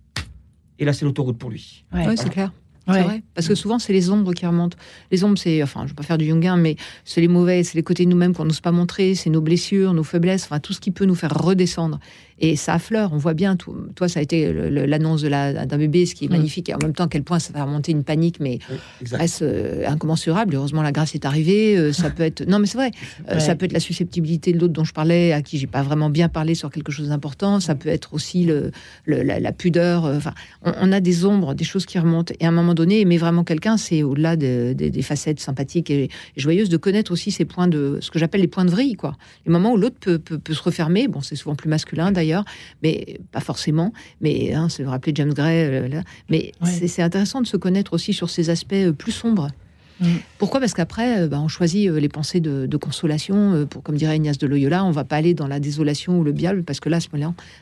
et là, c'est l'autoroute pour lui. Oui, c'est clair. C'est vrai. Parce que souvent, c'est les ombres qui remontent. Les ombres, c'est, enfin, je ne vais pas faire du Jungin, mais c'est les mauvais, c'est les côtés de nous-mêmes qu'on n'ose pas montrer, c'est nos blessures, nos faiblesses, enfin, tout ce qui peut nous faire redescendre. Et ça affleure, on voit bien. Tout, toi, ça a été l'annonce d'un bébé, ce qui est mm. magnifique. Et en même temps, à quel point ça va remonter une panique, mais reste euh, incommensurable. Heureusement, la grâce est arrivée. Euh, ça peut être. Non, mais c'est vrai. Euh, ça peut être la susceptibilité de l'autre dont je parlais, à qui j'ai pas vraiment bien parlé sur quelque chose d'important. Ça peut être aussi le, la, pudeur. Enfin, on, a des ombres, des choses qui remontent. Et à un moment donné, aimer vraiment quelqu'un, c'est au-delà des facettes sympathiques et, joyeuses de connaître aussi ces points de ce que j'appelle les points de vrille, quoi. Les moments où l'autre peut, peut, peut, se refermer. Bon, c'est souvent plus masculin d'ailleurs, mais pas forcément. Mais hein, c'est rappeler James Gray. Euh, mais c'est intéressant de se connaître aussi sur ces aspects euh, plus sombres. Mm. Pourquoi? Parce qu'après, euh, bah, on choisit les pensées de, consolation. pour, comme dirait Ignace de Loyola, on va pas aller dans la désolation ou le diable, parce que là,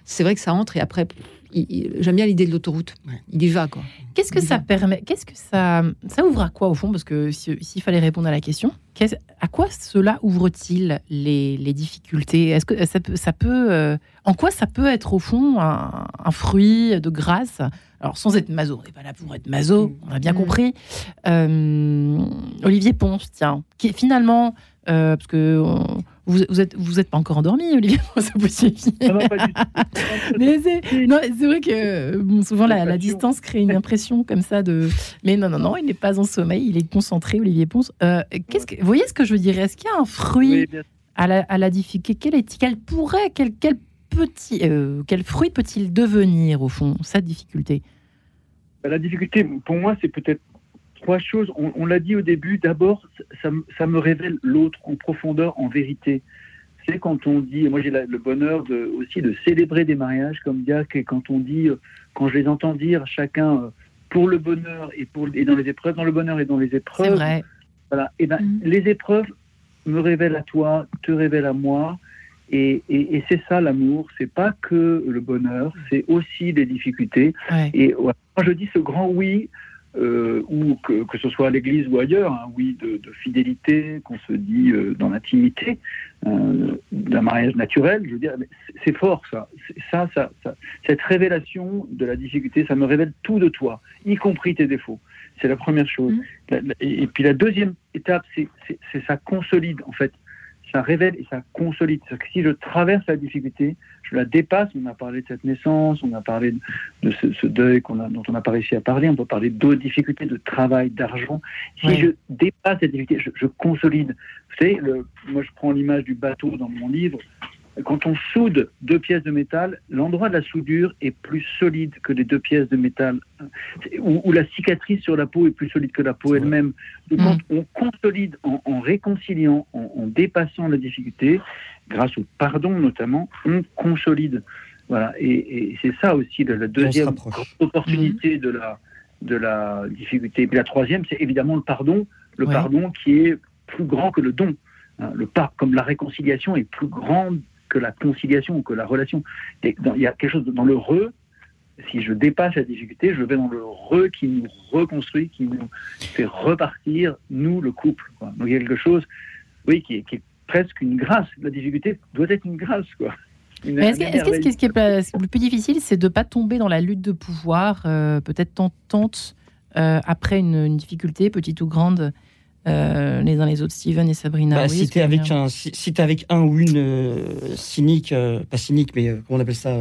c'est vrai que ça entre et après, j'aime bien l'idée de l'autoroute. Il y va, quoi. Qu'est-ce que ça permet Qu'est-ce que ça, ça ouvre à quoi au fond? Parce que s'il fallait répondre à la question, à quoi cela ouvre-t-il les, les, difficultés? Est-ce que ça peut, ça peut euh, en quoi ça peut être au fond un, fruit de grâce? Alors sans être maso, on n'est pas là pour être maso, on a bien mm. compris. Euh, Olivier Ponce, tiens, qui est finalement euh, parce que vous, vous, êtes vous êtes pas encore endormi, Olivier ça Mais c'est vrai que souvent la, distance crée une impression comme ça de. Mais non non non, il n'est pas en sommeil, il est concentré, Olivier Ponce. Euh, qu'est-ce que vous voyez ce que je veux dire? Est-ce qu'il y a un fruit à, la, à la difficulté? Quel, est, quel pourrait quel, quel petit euh, quel fruit peut-il devenir au fond sa difficulté? Bah, La difficulté pour moi c'est peut-être trois choses. On, l'a dit au début. D'abord, ça, me révèle l'autre en profondeur, en vérité. C'est quand on dit, moi j'ai le bonheur de, aussi de célébrer des mariages comme Diac, et quand on dit, euh, quand je les entends dire chacun euh, pour le bonheur et, pour, et dans les épreuves, dans le bonheur et dans les épreuves. C'est vrai. Voilà. Et ben, mm. les épreuves me révèlent à toi, te révèlent à moi. Et, et, c'est ça l'amour, c'est pas que le bonheur, c'est aussi des difficultés. Et moi je dis ce grand oui euh, ou que, que, ce soit à l'église ou ailleurs, hein, oui, de, de fidélité, qu'on se dit euh, dans l'intimité, euh, d'un mariage naturel, je veux dire, c'est fort ça. ça. Ça, ça. Cette révélation de la difficulté, ça me révèle tout de toi, y compris tes défauts. C'est la première chose. Mmh. La, la, et, et, puis la deuxième étape, c'est ça consolide en fait ça révèle et ça consolide. Que si je traverse la difficulté, je la dépasse. On a parlé de cette naissance, on a parlé de ce, ce deuil a, dont on n'a pas réussi à parler. On peut parler d'autres difficultés, de travail, d'argent. Si je dépasse cette difficulté, je, je consolide. Vous savez, le, moi je prends l'image du bateau dans mon livre. Quand on soude deux pièces de métal, l'endroit de la soudure est plus solide que les deux pièces de métal, ou, ou la cicatrice sur la peau est plus solide que la peau elle-même. Donc, mmh. quand on consolide en, en réconciliant, en, en, dépassant la difficulté, grâce au pardon notamment, on consolide. Voilà. Et, et c'est ça aussi la, la deuxième opportunité mmh. de, la, de la difficulté. Et puis la troisième, c'est évidemment le pardon, le ouais. pardon qui est plus grand que le don. Le par, comme la réconciliation est plus grande que la conciliation que la relation. Il y a quelque chose dans le re. Si je dépasse la difficulté, je vais dans le re qui nous reconstruit, qui nous fait repartir, nous, le couple. Donc il y a quelque chose, oui, qui est, presque une grâce. La difficulté doit être une grâce, quoi. Est-ce, que, ce qui est le plus difficile, c'est de ne pas tomber dans la lutte de pouvoir, euh, peut-être tentante, euh, après une, difficulté, petite ou grande euh, les uns les autres, Steven et Sabrina. Bah, oui, si tu es avec un, si, si es avec un ou une euh, cynique, euh, pas cynique, mais comment on appelle ça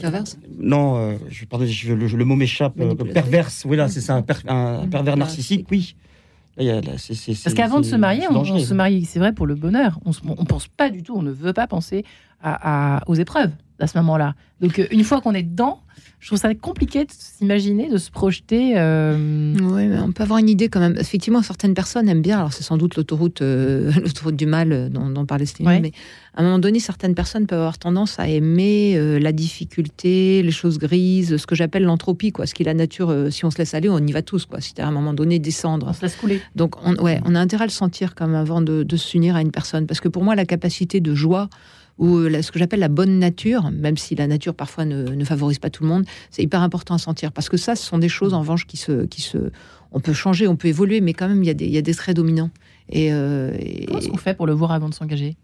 Perverse Non, je, pardon, je, le, le, mot m'échappe. perverse, oui, là, c'est ça, un, per, un, un pervers narcissique, oui. Là, y a, là, c est, c est, Parce qu'avant de se marier, on, on, se marie, c'est vrai, pour le bonheur. On ne pense pas du tout, on ne veut pas penser à, à, aux épreuves à ce moment-là. Donc, une fois qu'on est dedans, je trouve ça compliqué de s'imaginer, de se projeter. Euh... Oui, mais on peut avoir une idée quand même. Effectivement, certaines personnes aiment bien. Alors, c'est sans doute l'autoroute, euh, l'autoroute du mal dont, dont parlait Stéphane. Ouais. Mais à un moment donné, certaines personnes peuvent avoir tendance à aimer euh, la difficulté, les choses grises, ce que j'appelle l'entropie, quoi. Ce qui est la nature. Euh, si on se laisse aller, on y va tous, quoi. Si à un moment donné descendre. On se laisse couler. Donc, on, ouais, on a intérêt à le sentir comme avant de, de s'unir à une personne, parce que pour moi, la capacité de joie ou ce que j'appelle la bonne nature, même si la nature parfois ne, ne favorise pas tout le monde, c'est hyper important à sentir parce que ça, ce sont des choses en revanche qui se, qui se, on peut changer, on peut évoluer, mais quand même il y a des, il y a des traits dominants. Et, euh, et... comment est-ce qu'on fait pour le voir avant de s'engager?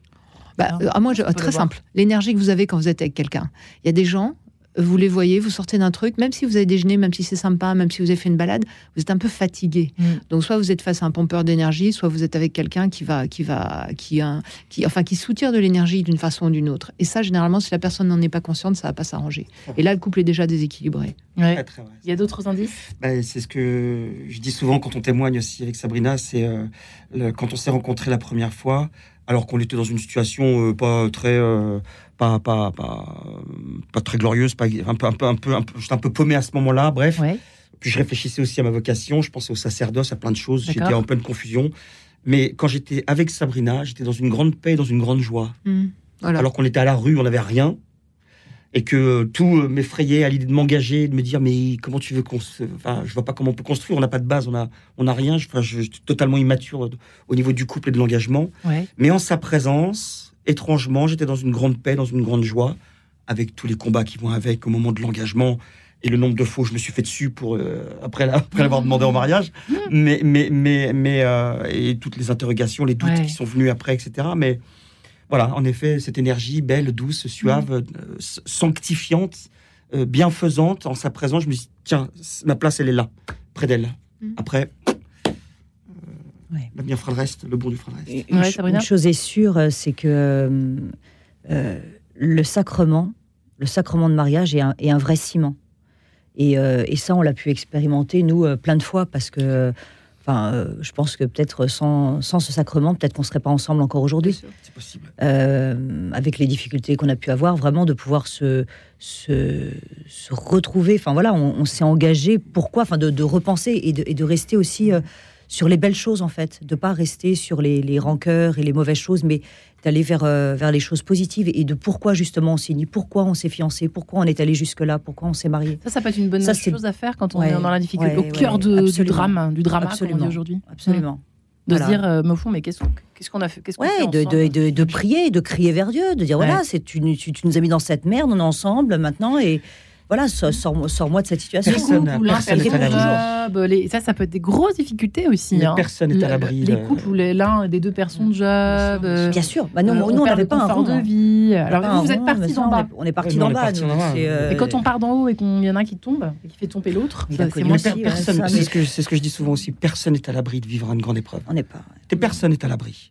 Bah, euh, moi, je, très simple. L'énergie que vous avez quand vous êtes avec quelqu'un. Il y a des gens, vous les voyez, vous sortez d'un truc, même si vous avez déjeuné, même si c'est sympa, même si vous avez fait une balade, vous êtes un peu fatigué. Mm. Donc soit vous êtes face à un pompeur d'énergie, soit vous êtes avec quelqu'un qui va, qui va, qui, a, qui, enfin, qui soutient de l'énergie d'une façon ou d'une autre. Et ça, généralement, si la personne n'en est pas consciente, ça va pas s'arranger. Et là, le couple est déjà déséquilibré. Ouais. Très, très vrai. Il y a d'autres indices? Ben, C'est ce que je dis souvent quand on témoigne aussi avec Sabrina, c'est euh, quand on s'est rencontrés la première fois, alors qu'on était dans une situation euh, pas très euh, pas, pas, pas, pas, très glorieuse, pas, un peu, un peu, un peu, un peu, j'étais un peu paumé à ce moment-là, bref. Ouais. Puis je réfléchissais aussi à ma vocation, je pensais au sacerdoce, à plein de choses, j'étais en pleine confusion. Mais quand j'étais avec Sabrina, j'étais dans une grande paix, dans une grande joie. Mmh, voilà. Alors qu'on était à la rue, on n'avait rien. Et que tout euh, m'effrayait à l'idée de m'engager, de me dire mais comment tu veux qu'on se... Enfin, je vois pas comment on peut construire, on n'a pas de base, on a, on a rien. Je, enfin, je, je suis totalement immature au niveau du couple et de l'engagement. Ouais. Mais en sa présence, étrangement, j'étais dans une grande paix, dans une grande joie, avec tous les combats qui vont avec au moment de l'engagement et le nombre de fois où je me suis fait dessus pour euh, après, après l'avoir demandé en mariage, mais mais mais mais euh, et toutes les interrogations, les doutes ouais. qui sont venus après, etc. Mais voilà, en effet, cette énergie belle, douce, suave, mmh. euh, sanctifiante, bienfaisante, en sa présence, je me suis dit, tiens, ma place, elle est là, près d'elle. Mmh. Après, Ouais. La bien fera le reste, le bon du fera le reste. Une, ouais, une chose est sûre, c'est que euh, euh, le sacrement, le sacrement de mariage est un, est un vrai ciment. Et, euh, et, ça, on l'a pu expérimenter, nous, euh, plein de fois, parce que Enfin, euh, je pense que peut-être sans, sans, ce sacrement, peut-être qu'on ne serait pas ensemble encore aujourd'hui. C'est possible. Euh, avec les difficultés qu'on a pu avoir, vraiment de pouvoir se, se, se retrouver. Enfin voilà, on, on s'est engagé. Pourquoi? Enfin, de, de, repenser et de, et de rester aussi euh, sur les belles choses en fait, de pas rester sur les, les rancœurs et les mauvaises choses, mais d'aller vers, euh, vers les choses positives et de pourquoi justement on s'est dit, pourquoi on s'est fiancé, pourquoi on est allé jusque-là, pourquoi on s'est marié. Ça, ça peut être une bonne ça, chose à faire quand on ouais, est dans la difficulté, ouais, au cœur ouais, du drame, du drama qu'on dit aujourd'hui. Absolument. De voilà. se dire, euh, au fond, mais qu'est-ce qu'est-ce qu'on a fait qu'est-ce ouais, de, de, de, de, prier, de crier vers Dieu, de dire voilà, c'est tu, tu, tu, nous as mis dans cette merde, on est ensemble maintenant et voilà, so- sors- sors-moi de cette situation. Les Personne- l'un personne n'est à l'abri. job, les- ça, ça peut être des grosses difficultés aussi. Mais hein. personne n'est à l'abri, Les le- couples où les- l'un des deux perd son job. euh, Bien sûr. Bah non, euh, nous, on n'avait pas un rond, de hein. vie. Alors vous, vous êtes ça, d'en bas. est- On est parti d'en on est bas. parti euh, Et quand on part d'en haut et qu'il y en a un qui tombe, et qui fait tomber l'autre, c'est Personne, ça, c'est ce que je dis souvent aussi. Personne n'est à l'abri de vivre une grande épreuve. On n'est pas. Personne n'est à l'abri.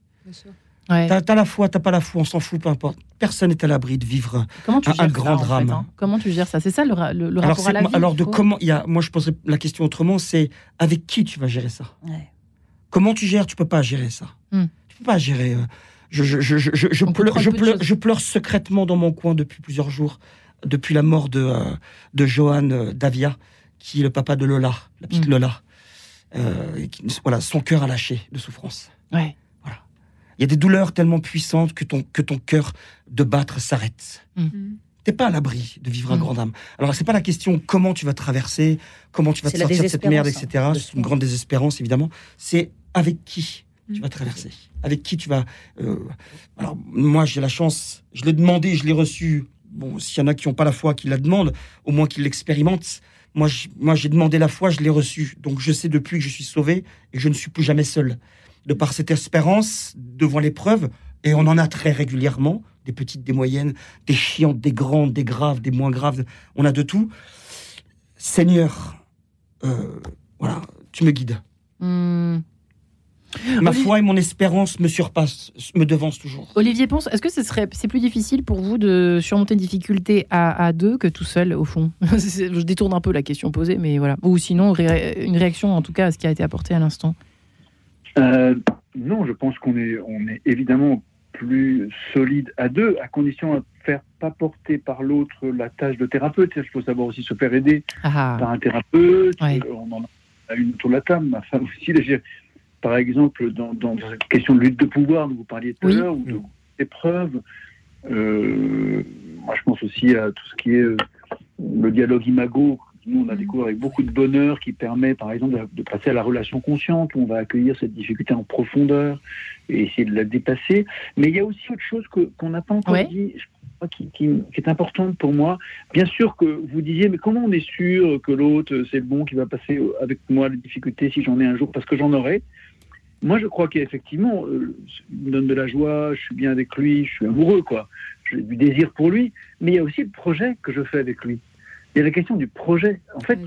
Ouais. T'as la foi, t'as pas la foi, on s'en fout, peu importe. Personne n'est à l'abri de vivre. Comment tu un- un ça, grand en fait, drame. hein Comment tu gères ça C'est ça le, le- le Alors, rapport à la vie. alors de comment y a, moi je poserais la question autrement, c'est avec qui tu vas gérer ça. Ouais. Comment tu gères Tu peux pas gérer ça. Hmm. Tu peux pas gérer. euh, je, je, pleure, je, pleure, choses. je pleure secrètement dans mon coin depuis plusieurs jours, depuis la mort de, euh, de Johan euh, Davia, qui est le papa de Lola, la petite Hmm. Lola. Qui- voilà, son cœur a lâché de souffrance. Ouais. Il y a des douleurs tellement puissantes que ton, que ton cœur de battre s'arrête. Mm. T'es pas à l'abri de vivre un Mm. grand drame. Alors, c'est pas la question comment tu vas traverser, comment tu vas te sortir de cette merde, etc. hein, C'est une de grande désespérance, évidemment. C'est avec qui tu Mm. vas traverser, avec qui tu vas. euh, Alors, moi, j'ai la chance, je l'ai demandé, je l'ai reçu. Bon, s'il y en a qui n'ont pas la foi, qui la demandent, au moins qu'ils l'expérimentent. Moi, j'ai demandé la foi, je l'ai reçue. Donc, je sais depuis que je suis sauvé et que je ne suis plus jamais seul. De par cette espérance devant l'épreuve, et on en a très régulièrement, des petites, des moyennes, des chiantes, des grandes, des graves, des moins graves, on a de tout. Seigneur, euh, voilà, tu me guides. Hmm. Ma Olivier- foi et mon espérance me surpassent, me devancent toujours. Olivier Ponce, est-ce que ce serait, c'est plus difficile pour vous de surmonter une difficulté à, à deux que tout seul, au fond Je détourne un peu la question posée, mais voilà. Ou sinon, ré- une réaction en tout cas à ce qui a été apporté à l'instant. Euh, non, je pense qu'on est, on est évidemment plus solide à deux, à condition de ne faire pas porter par l'autre la tâche de thérapeute. Il faut savoir aussi se faire aider Ah, par un thérapeute. On en a une autour de la table, ma femme aussi. Par exemple, dans, dans cette question de lutte de pouvoir dont vous parliez tout à l'heure, ou de- d'épreuves, euh, moi je pense aussi à tout ce qui est euh, le dialogue imago. Nous, on a découvert avec beaucoup de bonheur qui permet, par exemple, de, de passer à la relation consciente, où on va accueillir cette difficulté en profondeur et essayer de la dépasser. Mais il y a aussi autre chose que- qu'on n'a pas encore Ouais. dit, qui, qui- qui est importante pour moi. Bien sûr que vous disiez, mais comment on est sûr que l'autre, c'est le bon qui va passer avec moi les difficultés si j'en ai un jour, parce que j'en aurai? Moi, je crois qu'effectivement, euh, il me donne de la joie, je suis bien avec lui, je suis amoureux, quoi. J'ai du désir pour lui, mais il y a aussi le projet que je fais avec lui. Il y a la question du projet. En fait,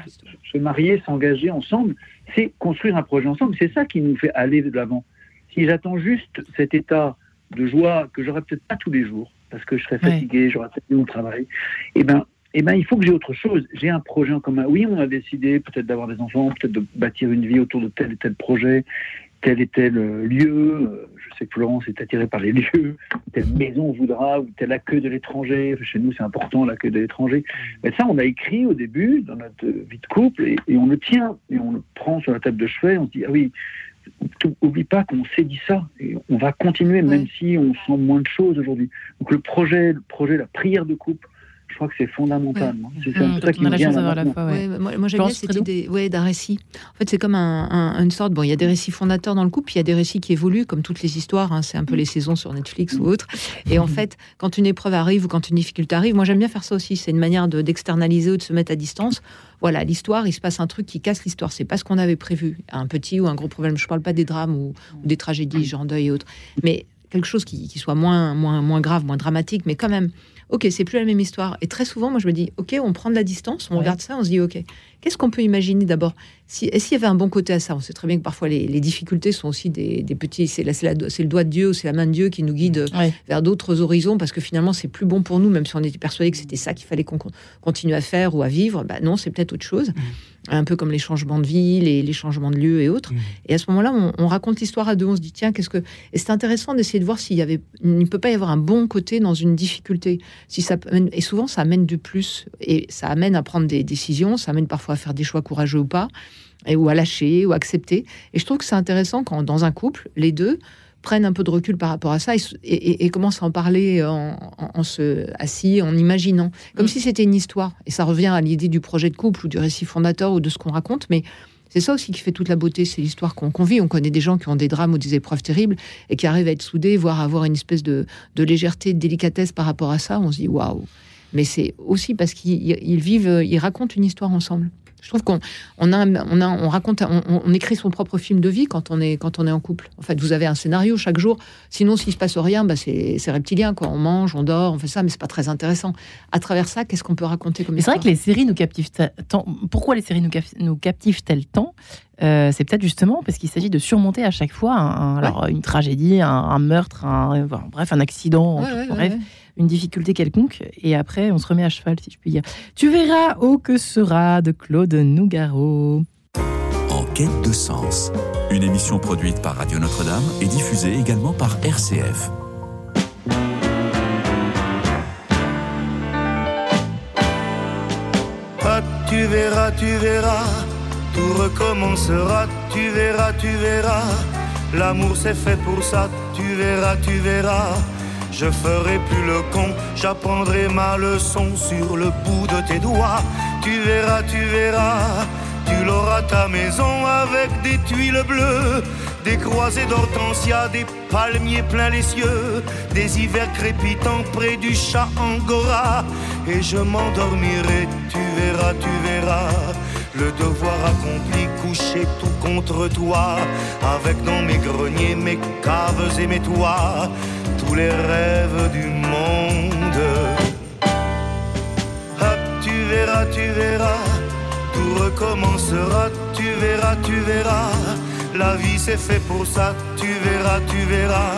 se marier, s'engager ensemble, c'est construire un projet ensemble. C'est ça qui nous fait aller de l'avant. Si j'attends juste cet état de joie que j'aurai peut-être pas tous les jours, parce que je serai fatigué, j'aurai peut-être mon travail, eh ben, eh ben, il faut que j'ai autre chose. J'ai un projet en commun. Oui, on a décidé peut-être d'avoir des enfants, peut-être de bâtir une vie autour de tel et tel projet, tel et tel euh, lieu. Euh, Je sais que Florence est attirée par les lieux. Telle maison on voudra, ou tel accueil de l'étranger. Chez nous, c'est important l'accueil de l'étranger. Mais ça, on a écrit au début dans notre vie de couple et, et on le tient et on le prend sur la table de chevet. On se dit ah oui, oublie pas qu'on s'est dit ça et on va continuer même Ouais. si on sent moins de choses aujourd'hui. Donc le projet, le projet, la prière de couple, je crois que c'est fondamental. C'est ça, Mmh, c'est quand ça qui on a me la vient chance là d'avoir la ouais. Ouais, moi, moi j'aime bien cette idée ouais, d'un récit. En fait, c'est comme un, un- une sorte. Bon, il y a des récits fondateurs dans le couple, puis il y a des récits qui évoluent, comme toutes les histoires. hein, c'est un peu les saisons sur Netflix ou autre. Et en fait, quand une épreuve arrive ou quand une difficulté arrive, moi j'aime bien faire ça aussi. C'est une manière de- d'externaliser ou de se mettre à distance. Voilà, l'histoire, il se passe un truc qui casse l'histoire. C'est pas ce qu'on avait prévu. Un petit ou un gros problème. Je parle pas des drames ou, ou des tragédies, genre deuil et autres. Mais quelque chose qui, qui soit moins, moins, moins grave, moins dramatique, mais quand même. Ok, c'est plus la même histoire. Et très souvent, moi, je me dis, ok, on prend de la distance, on Ouais. regarde ça, on se dit, ok, qu'est-ce qu'on peut imaginer d'abord si, Est-ce qu'il y avait un bon côté à ça On sait très bien que parfois les, les difficultés sont aussi des, des petits. C'est la- c'est la- c'est le doigt de Dieu, c'est la main de Dieu qui nous guide Ouais. vers d'autres horizons, parce que finalement, c'est plus bon pour nous, même si on était persuadé que c'était ça qu'il fallait qu'on con- continue à faire ou à vivre. Bah non, c'est peut-être autre chose. Un peu comme les changements de vie, les, les changements de lieu et autres. Mhm. Et à ce moment-là, on, on raconte l'histoire à deux. On se dit, tiens, qu'est-ce que. Et c'est intéressant d'essayer de voir s'il y avait. Il ne peut pas y avoir un bon côté dans une difficulté. Si ça, et souvent, ça amène du plus. Et ça amène à prendre des décisions. Ça amène parfois à faire des choix courageux ou pas. Et, ou à lâcher, ou accepter. Et je trouve que c'est intéressant quand, dans un couple, les deux prennent un peu de recul par rapport à ça et, et- commencent à en parler en, en- en se assis, en imaginant, comme Mm. si c'était une histoire. Et ça revient à l'idée du projet de couple ou du récit fondateur ou de ce qu'on raconte, mais c'est ça aussi qui fait toute la beauté, c'est l'histoire qu'on qu'on vit. On connaît des gens qui ont des drames ou des épreuves terribles et qui arrivent à être soudés, voire à avoir une espèce de, de légèreté, de délicatesse par rapport à ça. On se dit waouh. mais c'est aussi parce qu'ils vivent, ils racontent une histoire ensemble. Je trouve qu'on on a, on a, on raconte, on, écrit son propre film de vie quand on est quand on est en couple. En fait, vous avez un scénario chaque jour. Sinon, s'il se passe rien, bah c'est reptilien. Quoi. On mange, on dort, on fait ça, mais c'est pas très intéressant. À travers ça, qu'est-ce qu'on peut raconter comme C'est vrai que les séries nous captivent tant. Pourquoi les séries nous, nous captivent-elles tant? Euh, c'est peut-être justement parce qu'il s'agit de surmonter à chaque fois alors, une tragédie, un, meurtre, un, bref, un accident, bref, une difficulté quelconque. Et après, on se remet à cheval, si je puis dire. Tu verras, oh que sera de Claude Nougaro. En quête de sens, une émission produite par Radio Notre-Dame et diffusée également par RCF. Ah, tu verras, tu verras tout recommencera, tu verras, tu verras. L'amour c'est fait pour ça, tu verras, tu verras. Je ferai plus le con, j'apprendrai ma leçon sur le bout de tes doigts. Tu verras, tu verras. Tu l'auras ta maison avec des tuiles bleues, des croisées d'hortensia, des palmiers pleins les cieux, des hivers crépitants près du chat angora. Et je m'endormirai, tu verras, tu verras le devoir accompli, couché tout contre toi, avec dans mes greniers, mes caves et mes toits, tous les rêves du monde. Ah, tu verras, tu verras, tout recommencera, tu verras, tu verras, la vie c'est fait pour ça, tu verras, tu verras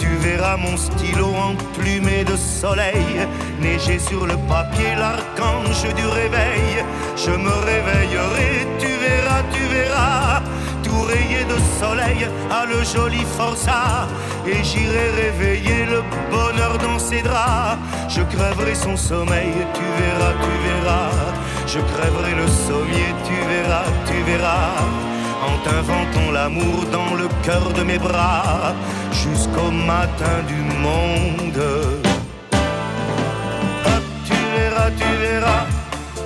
tu verras mon stylo emplumé de soleil, neiger sur le papier l'archange du réveil. Je me réveillerai, tu verras, tu verras, rayé de soleil à le joli forçat. Et j'irai réveiller le bonheur dans ses draps. Je crèverai son sommeil, tu verras, tu verras. Je crèverai le sommier, tu verras, tu verras en t'inventant l'amour dans le cœur de mes bras jusqu'au matin du monde. tu verras, tu verras,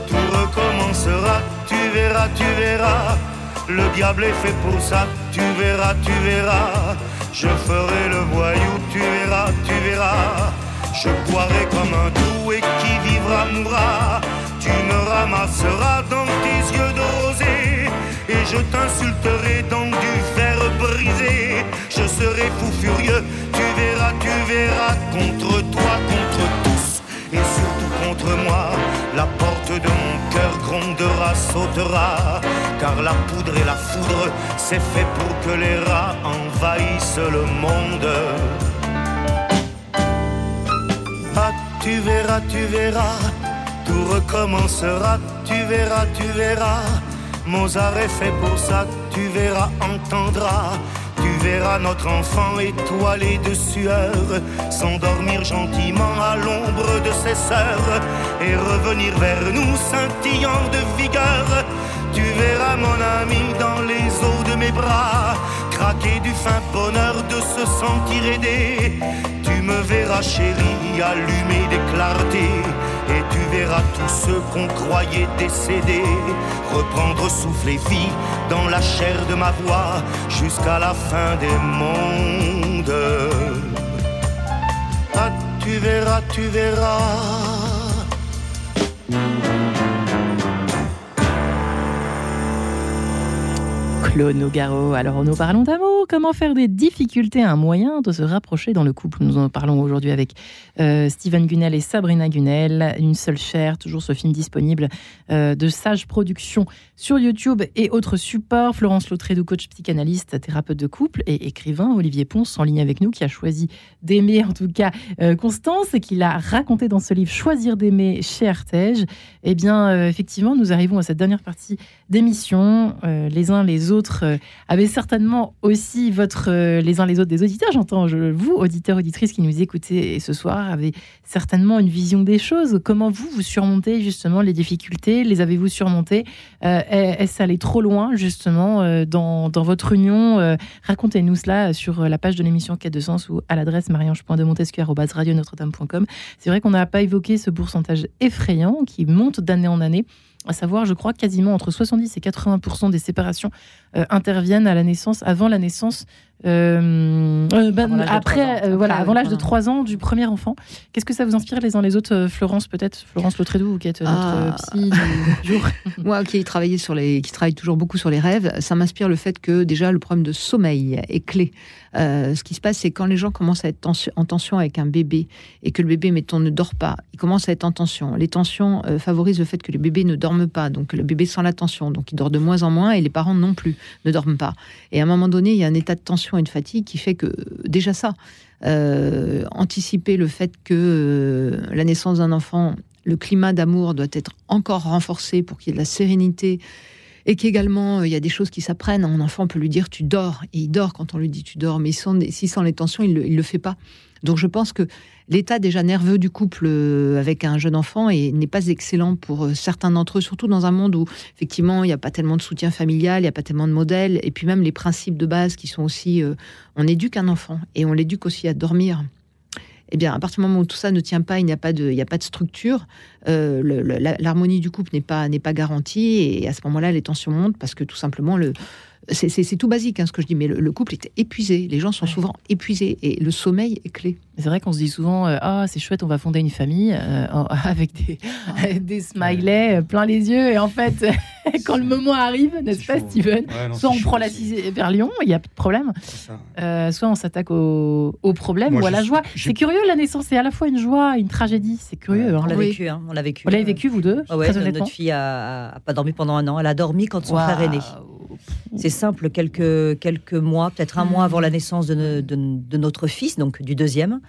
tout recommencera, tu verras, tu verras. Le diable est fait pour ça, tu verras, tu verras. Je ferai le voyou, tu verras, tu verras. Je boirai comme un doux et qui vivra mourra. Tu me ramasseras dans tes yeux de rosée et je t'insulterai dans du fer brisé. Je serai fou furieux, tu verras, tu verras, contre toi, contre surtout contre moi. La porte de mon cœur grondera, sautera, car la poudre et la foudre, c'est fait pour que les rats envahissent le monde. Ah, tu verras, tu verras, tout recommencera, tu verras, tu verras Mozart est fait pour ça, tu verras, entendras. Tu verras notre enfant étoilé de sueur s'endormir gentiment à l'ombre de ses sœurs et revenir vers nous scintillant de vigueur. Tu verras mon ami dans les eaux de mes bras du fin bonheur de se sentir aidé. Tu me verras chérie allumer des clartés et tu verras tous ceux qu'on croyait décédés reprendre souffle et vie dans la chair de ma voix jusqu'à la fin des mondes. Ah, tu verras, tu verras. Claude Nougaro. Alors, nous parlons d'amour. Comment faire des difficultés un moyen de se rapprocher dans le couple? Nous en parlons aujourd'hui avec euh, Steven Gunnell et Sabrina Gunnell. Une seule chair, toujours ce film disponible euh, de Sage Productions sur YouTube et autres supports. Florence Lautrédou, coach psychanalyste, thérapeute de couple et écrivain. Olivier Ponce, en ligne avec nous, qui a choisi d'aimer, en tout cas, euh, Constance et qui l'a raconté dans ce livre Choisir d'aimer chez Artege. Eh bien, effectivement, nous arrivons à cette dernière partie d'émission. les uns les autres euh, avez certainement aussi votre, euh, les uns les autres des auditeurs, j'entends, vous, auditeurs, auditrices qui nous écoutez ce soir, avez certainement une vision des choses. Comment vous, vous surmontez justement les difficultés? Les avez-vous surmontées? Euh, Est-ce allé trop loin justement dans, dans, votre union? Racontez-nous cela sur la page de l'émission Quête de Sens ou à l'adresse mariange.demontesquieu.com. C'est vrai qu'on n'a pas évoqué ce pourcentage effrayant qui monte d'année en année à savoir, je crois, quasiment entre 70 et 80 des séparations euh, interviennent à la naissance, avant la naissance, euh, euh, ben, Avant l'âge de après, ans. voilà, avant l'âge de ouais. 3 ans du premier enfant. Qu'est-ce que ça vous inspire les uns les autres, Florence peut-être, Florence Lotrédou, vous qui êtes notre Ah. psy du jour. Moi qui ai travaillé sur les, qui travaille toujours beaucoup sur les rêves, ça m'inspire le fait que déjà le problème de sommeil est clé. Ce qui se passe, c'est quand les gens commencent à être tension- en tension avec un bébé et que le bébé, mettons, ne dort pas, il commence à être en tension. Les tensions favorisent le fait que les bébés ne dorment pas, donc le bébé sent la tension, donc il dort de moins en moins et les parents non plus ne dorment pas. Et à un moment donné, il y a un état de tension et de fatigue qui fait que déjà ça, euh, anticiper le fait que euh, la naissance d'un enfant, le climat d'amour doit être encore renforcé pour qu'il y ait de la sérénité et qu'également euh, il y a des choses qui s'apprennent. Un enfant peut lui dire tu dors et il dort quand on lui dit tu dors, mais s'il sent les tensions, il le, il le fait pas. Donc je pense que l'état déjà nerveux du couple euh, avec un jeune enfant est- n'est pas excellent pour euh, certains d'entre eux, surtout dans un monde où effectivement il n'y a pas tellement de soutien familial, il n'y a pas tellement de modèles, et puis même les principes de base qui sont aussi, on éduque un enfant et on l'éduque aussi à dormir. Eh bien, à partir du moment où tout ça ne tient pas, il n'y a pas de, a pas de structure, euh, l'harmonie du couple n'est pas, n'est pas garantie, et à ce moment-là, les tensions montent parce que tout simplement le c'est- c'est c'est tout basique hein, ce que je dis, mais le, le couple est épuisé. Les gens sont souvent épuisés et le sommeil est clé. C'est vrai qu'on se dit souvent euh, Ah, c'est chouette, on va fonder une famille euh, avec des, des smileys euh, plein les yeux. Et en fait, quand le moment arrive, n'est-ce C'est pas, chaud. Steven Ouais, non, Soit on chaud, prend la vers Lyon, il n'y a pas de problème. Euh, soit on s'attaque au, au problème Moi, ou à la joie. C'est curieux, la naissance, c'est à la fois une joie et une tragédie. C'est curieux. Ouais. hein. On l'a Oui. vécu, hein, on l'a vécu. Vous l'avez vécu, vous deux ouais, Très honnêtement. notre fille a, a pas dormi pendant un an. Elle a dormi quand son frère est né. C'est simple, quelques, quelques mois, peut-être un Mm. mois avant la naissance de, ne- de- de notre fils, donc du deuxième.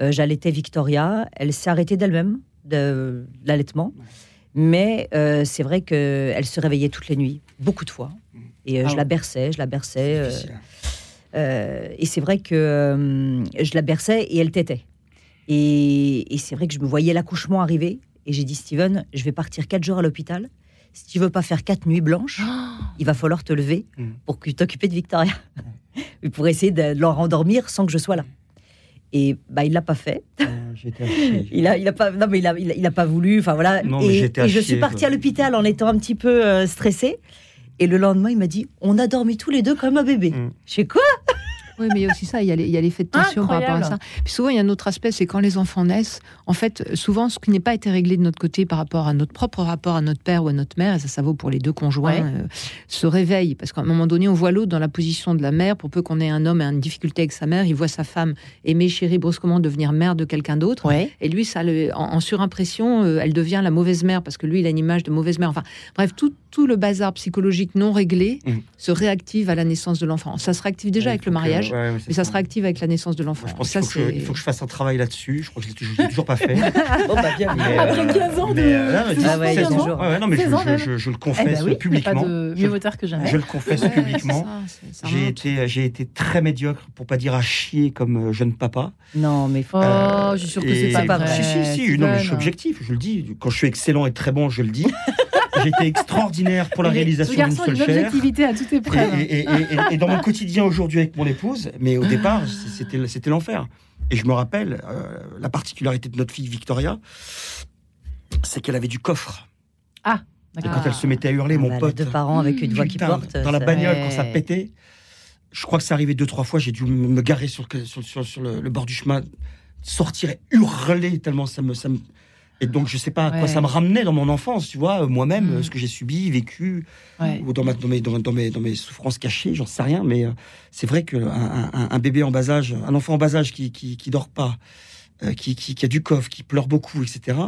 euh, J'allaitais Victoria. Elle s'est arrêtée d'elle-même, de, de l'allaitement. Mais euh, c'est vrai qu'elle se réveillait toutes les nuits, beaucoup de fois. Et euh, Ah je ouais. la berçais, je la berçais. et c'est vrai que je la berçais et elle tétait. Et, et c'est vrai que je me voyais l'accouchement arriver. Et j'ai dit, Steven, je vais partir quatre jours à l'hôpital. Si tu veux pas faire quatre nuits blanches, il va falloir te lever Mm. pour que t'occuper de Victoria. Et pour essayer de leur endormir sans que je sois là. Et bah, il l'a pas fait. Euh, chier. Il a, il a pas, non mais il a, il a, il a pas voulu. Enfin voilà. Non, mais et et je suis partie à l'hôpital en étant un petit peu euh, stressée. Et le lendemain, il m'a dit, on a dormi tous les deux comme un bébé. Mm. Je fais quoi? Oui, mais il y a aussi ça, il y a les- il y a l'effet de tension par rapport à ça. Puis souvent, il y a un autre aspect, c'est quand les enfants naissent, en fait, souvent, ce qui n'est pas été réglé de notre côté par rapport à notre propre rapport à notre père ou à notre mère, et ça, ça vaut pour les deux conjoints, Ouais. euh, se réveille. Parce qu'à un moment donné, on voit l'autre dans la position de la mère. Pour peu qu'on ait un homme et une difficulté avec sa mère, il voit sa femme aimer, chérir brusquement devenir mère de quelqu'un d'autre. Ouais. Et lui, ça le, en, en surimpression, euh, elle devient la mauvaise mère parce que lui, il a une image de mauvaise mère. Enfin, bref, tout, tout le bazar psychologique non réglé Mhm. se réactive à la naissance de l'enfant. Ça se réactive déjà Ouais, avec le mariage, ouais, c'est mais ça se réactive avec la naissance de l'enfant. Je pense ça, qu'il faut, que il faut que je fasse un travail là-dessus. Je crois que je l'ai toujours, pas fait. Bon, bah, bien. Mais, Après euh, 15 ans de- mais, euh, non, mais c'est dix- ouais, 16 15 ans. je, 16 ans, je- même. je- je le Eh confesse ben oui, publiquement. Pas de Je- mieux vautard que jamais. Je le confesse Ouais, publiquement. J'ai été, très médiocre, pour pas dire à chier comme euh, jeune papa. Non, mais Oh, Euh, je suis sûre que c'est pas vrai. Si, si, si. Non, mais je suis Steven. objectif, je le dis. Quand je suis excellent et très bon, je le dis. J'ai été extraordinaire pour la réalisation d'une garçon une chair. objectivité à toute Et, épreuve. et- et- et- et dans mon quotidien aujourd'hui avec mon épouse, mais au départ, c'était c'était l'enfer. Et je me rappelle, euh, la particularité de notre fille Victoria, c'est qu'elle avait du coffre. Et D'accord. quand elle se mettait à hurler, mon bah, les pote, deux parents avec une voix qui porte. dans la bagnole, quand ça pétait, je crois que ça arrivait deux, trois fois, j'ai dû me garer sur, le- sur, sur- sur le, le bord du chemin, sortir et hurler tellement ça me... Ça me... Et donc, je sais pas à quoi Ouais. ça me ramenait dans mon enfance, tu vois, moi-même, Mm. euh, ce que j'ai subi, vécu, Ouais. ou dans, ma- dans mes, dans, dans mes, dans mes souffrances cachées, j'en sais rien, mais euh, c'est vrai qu'un un, un- un bébé en bas âge, un enfant en bas âge qui, qui, qui dort pas, euh, qui, qui, qui a du coffre, qui pleure beaucoup, etc.,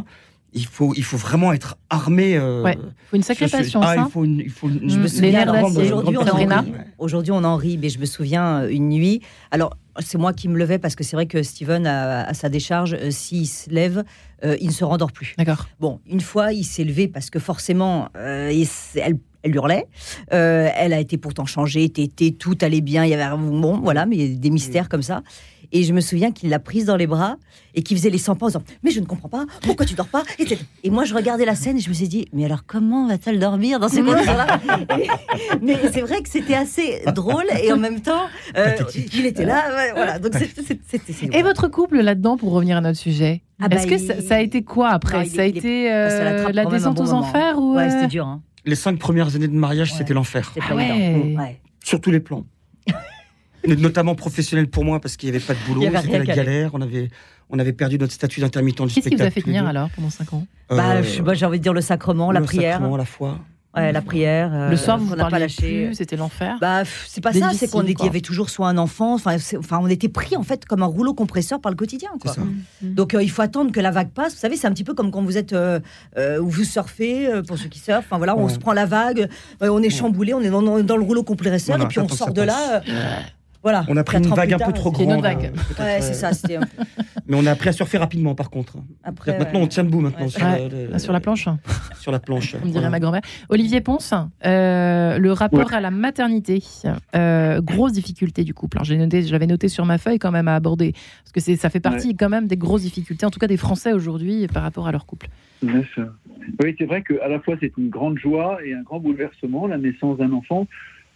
il faut, il faut vraiment être armé. euh, Ouais. Faut une sacrée patience. Ah, hein. il faut une, il faut une- Je me Mm, souviens, alors, d'acier. aujourd'hui, on en. Aujourd'hui, on en rit, mais je me souviens euh, une nuit. Alors, c'est moi qui me levais parce que c'est vrai que Steven, a, à sa décharge, euh, s'il se lève, euh, il ne se rendort plus. D'accord. Bon, une fois, il s'est levé parce que forcément, euh, il elle, elle hurlait. Euh, elle a été pourtant changée, tétée, tout allait bien. Il y avait bon, voilà, mais il y a des mystères comme ça. Et je me souviens qu'il l'a prise dans les bras et qu'il faisait les 100 pas en disant Mais je ne comprends pas, pourquoi tu dors pas et, et moi, je regardais la scène et je me suis dit Mais alors, comment va-t-elle dormir dans ces conditions-là Mais c'est vrai que c'était assez drôle et en même temps, euh, il était là. Voilà. Donc, c'était. Et votre couple là-dedans, pour revenir à notre sujet ah Est-ce bah, que ça, ça, a été quoi après Ça a été euh, la descente aux enfers ou Ouais, c'était dur. Hein. Les cinq premières années de mariage, c'était l'enfer. Ah ouais. Sur tous les plans. Notamment professionnel pour moi, parce qu'il n'y avait pas de boulot, c'était la galère. On avait, on avait perdu notre statut d'intermittent du spectacle. Qu'est-ce qui vous a fait tenir alors pendant cinq ans bah, euh, J'ai envie de dire le sacrement, la prière. Le sacrement, la foi. Ouais, la prière. Euh, le soir, vous n'a pas lâché. C'était l'enfer. Bah, c'est pas ça. C'est qu'on y avait toujours soit un enfant. Enfin, enfin, on était pris en fait comme un rouleau compresseur par le quotidien. Quoi. Mm. Donc, euh, il faut attendre que la vague passe. Vous savez, c'est un petit peu comme quand vous êtes euh, vous surfez pour ceux qui surfent. Enfin voilà, on se prend la vague, on est chamboulé, on est dans, dans le rouleau compresseur et puis on sort de là. Voilà. On a pris une vague un peu trop grande. Vague. Ouais, c'est ça. C'était. Mais on a appris à surfer rapidement, par contre. Après, maintenant, on tient debout maintenant sur, sur, la planche. Sur la planche. Comme dirait ma grand-mère. Olivier Ponce, euh, le rapport à la maternité, euh, grosse difficulté du couple. j'ai noté, j'avais noté sur ma feuille quand même à aborder, parce que c'est, ça fait partie quand même des grosses difficultés, en tout cas des Français aujourd'hui par rapport à leur couple. Oui, c'est vrai qu'à la fois c'est une grande joie et un grand bouleversement, la naissance d'un enfant.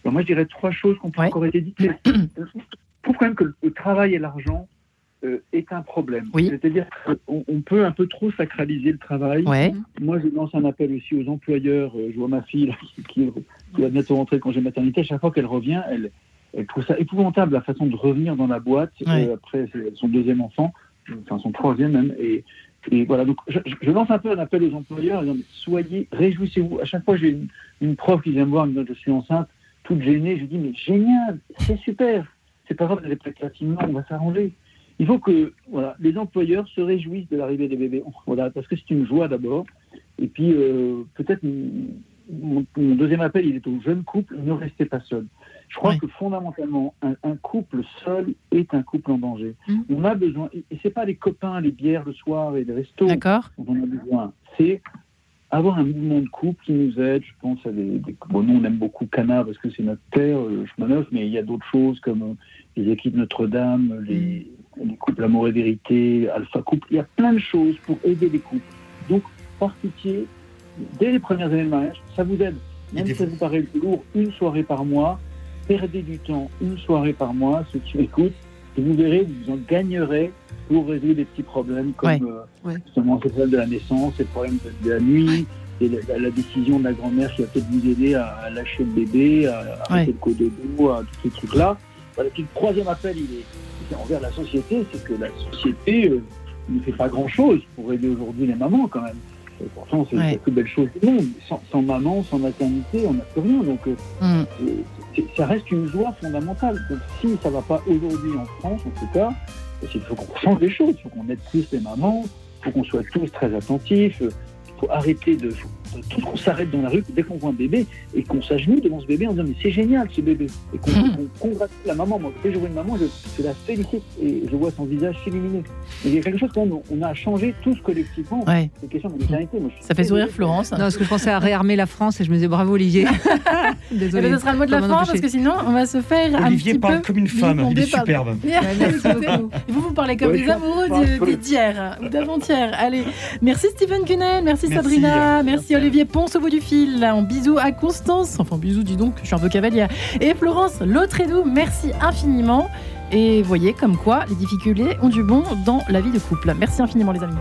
Alors moi, je dirais trois choses qu'on peut encore été dites. je trouve quand même que le travail et l'argent euh, est un problème. C'est-à-dire qu'on on peut un peu trop sacraliser le travail. Moi, je lance un appel aussi aux employeurs. Euh, je vois ma fille qui, va bientôt rentrer le congé maternité. Chaque fois qu'elle revient, elle, elle, trouve ça épouvantable la façon de revenir dans la boîte euh, après son deuxième enfant, enfin son troisième même. Et, et voilà, donc je, lance un peu un appel aux employeurs. soyez, réjouissez-vous. À chaque fois, j'ai une, une, prof qui vient me voir, me dit je suis enceinte, toute gênée. Je dis mais génial, c'est super. C'est pas grave, est peut-être on va s'arranger il faut que voilà, les employeurs se réjouissent de l'arrivée des bébés. Voilà, parce que c'est une joie d'abord. Et puis, euh, peut-être, mon, deuxième appel, il est aux jeunes couples, ne restez pas seuls. Je crois que fondamentalement, un, couple seul est un couple en danger. Mmh. On a besoin, et, c'est pas les copains, les bières le soir et les restos dont on a besoin. C'est avoir un mouvement de couple qui nous aide. Je pense à des. bon, nous, on aime beaucoup Cana parce que c'est notre terre, euh, je m'en mais il y a d'autres choses comme euh, les équipes Notre-Dame, les, les couples amour et vérité, alpha couple. Il y a plein de choses pour aider les couples. Donc, par pitié, dès les premières années de mariage, ça vous aide. Même si ça vous paraît lourd, une soirée par mois, perdez du temps une soirée par mois, ceux qui m'écoutent, et vous verrez, vous en gagnerez pour résoudre des petits problèmes comme euh, justement le problème de la naissance, le problème de, la nuit, et la, décision de la grand-mère qui va peut-être vous aider à, lâcher le bébé, à, arrêter le cododo, à tous ces trucs-là. Voilà, puis le troisième appel, il est, envers la société, c'est que la société euh, ne fait pas grand-chose pour aider aujourd'hui les mamans quand même. Pourtant, c'est la plus belle chose du monde. Sans, maman, sans maternité, on n'a plus rien. Donc, euh, mm. ça reste une joie fondamentale. Donc, si ça ne va pas aujourd'hui en France, en tout cas, il faut qu'on change les choses. Il faut qu'on aide plus les mamans. Il faut qu'on soit tous très attentifs. Il faut arrêter de tout qu'on s'arrête dans la rue dès qu'on voit un bébé et qu'on s'agenouille devant ce bébé en disant mais c'est génial ce bébé et qu'on mmh. congratule la maman. Moi, dès que je vois une maman, je, la félicite et je vois son visage s'illuminer. Il y a quelque chose qu'on on a changé tous collectivement. Ouais. C'est question de maternité. Ça fait sourire Florence. Non, parce que je pensais à réarmer la France et je me disais bravo Olivier. Désolé. Eh ben, ce sera le mot de la fin parce que sinon on va se faire Olivier un petit parle comme une femme, il est superbe. vous vous parlez comme des amoureux d'hier ou d'avant-hier. Allez, merci Stephen Cunel, merci, Sabrina, merci Olivier Ponce au bout du fil. En bisous à Constance. Enfin, bisous, dis donc, je suis un peu cavalière. Et Florence Lautredou, merci infiniment. Et voyez comme quoi les difficultés ont du bon dans la vie de couple. Merci infiniment, les amis.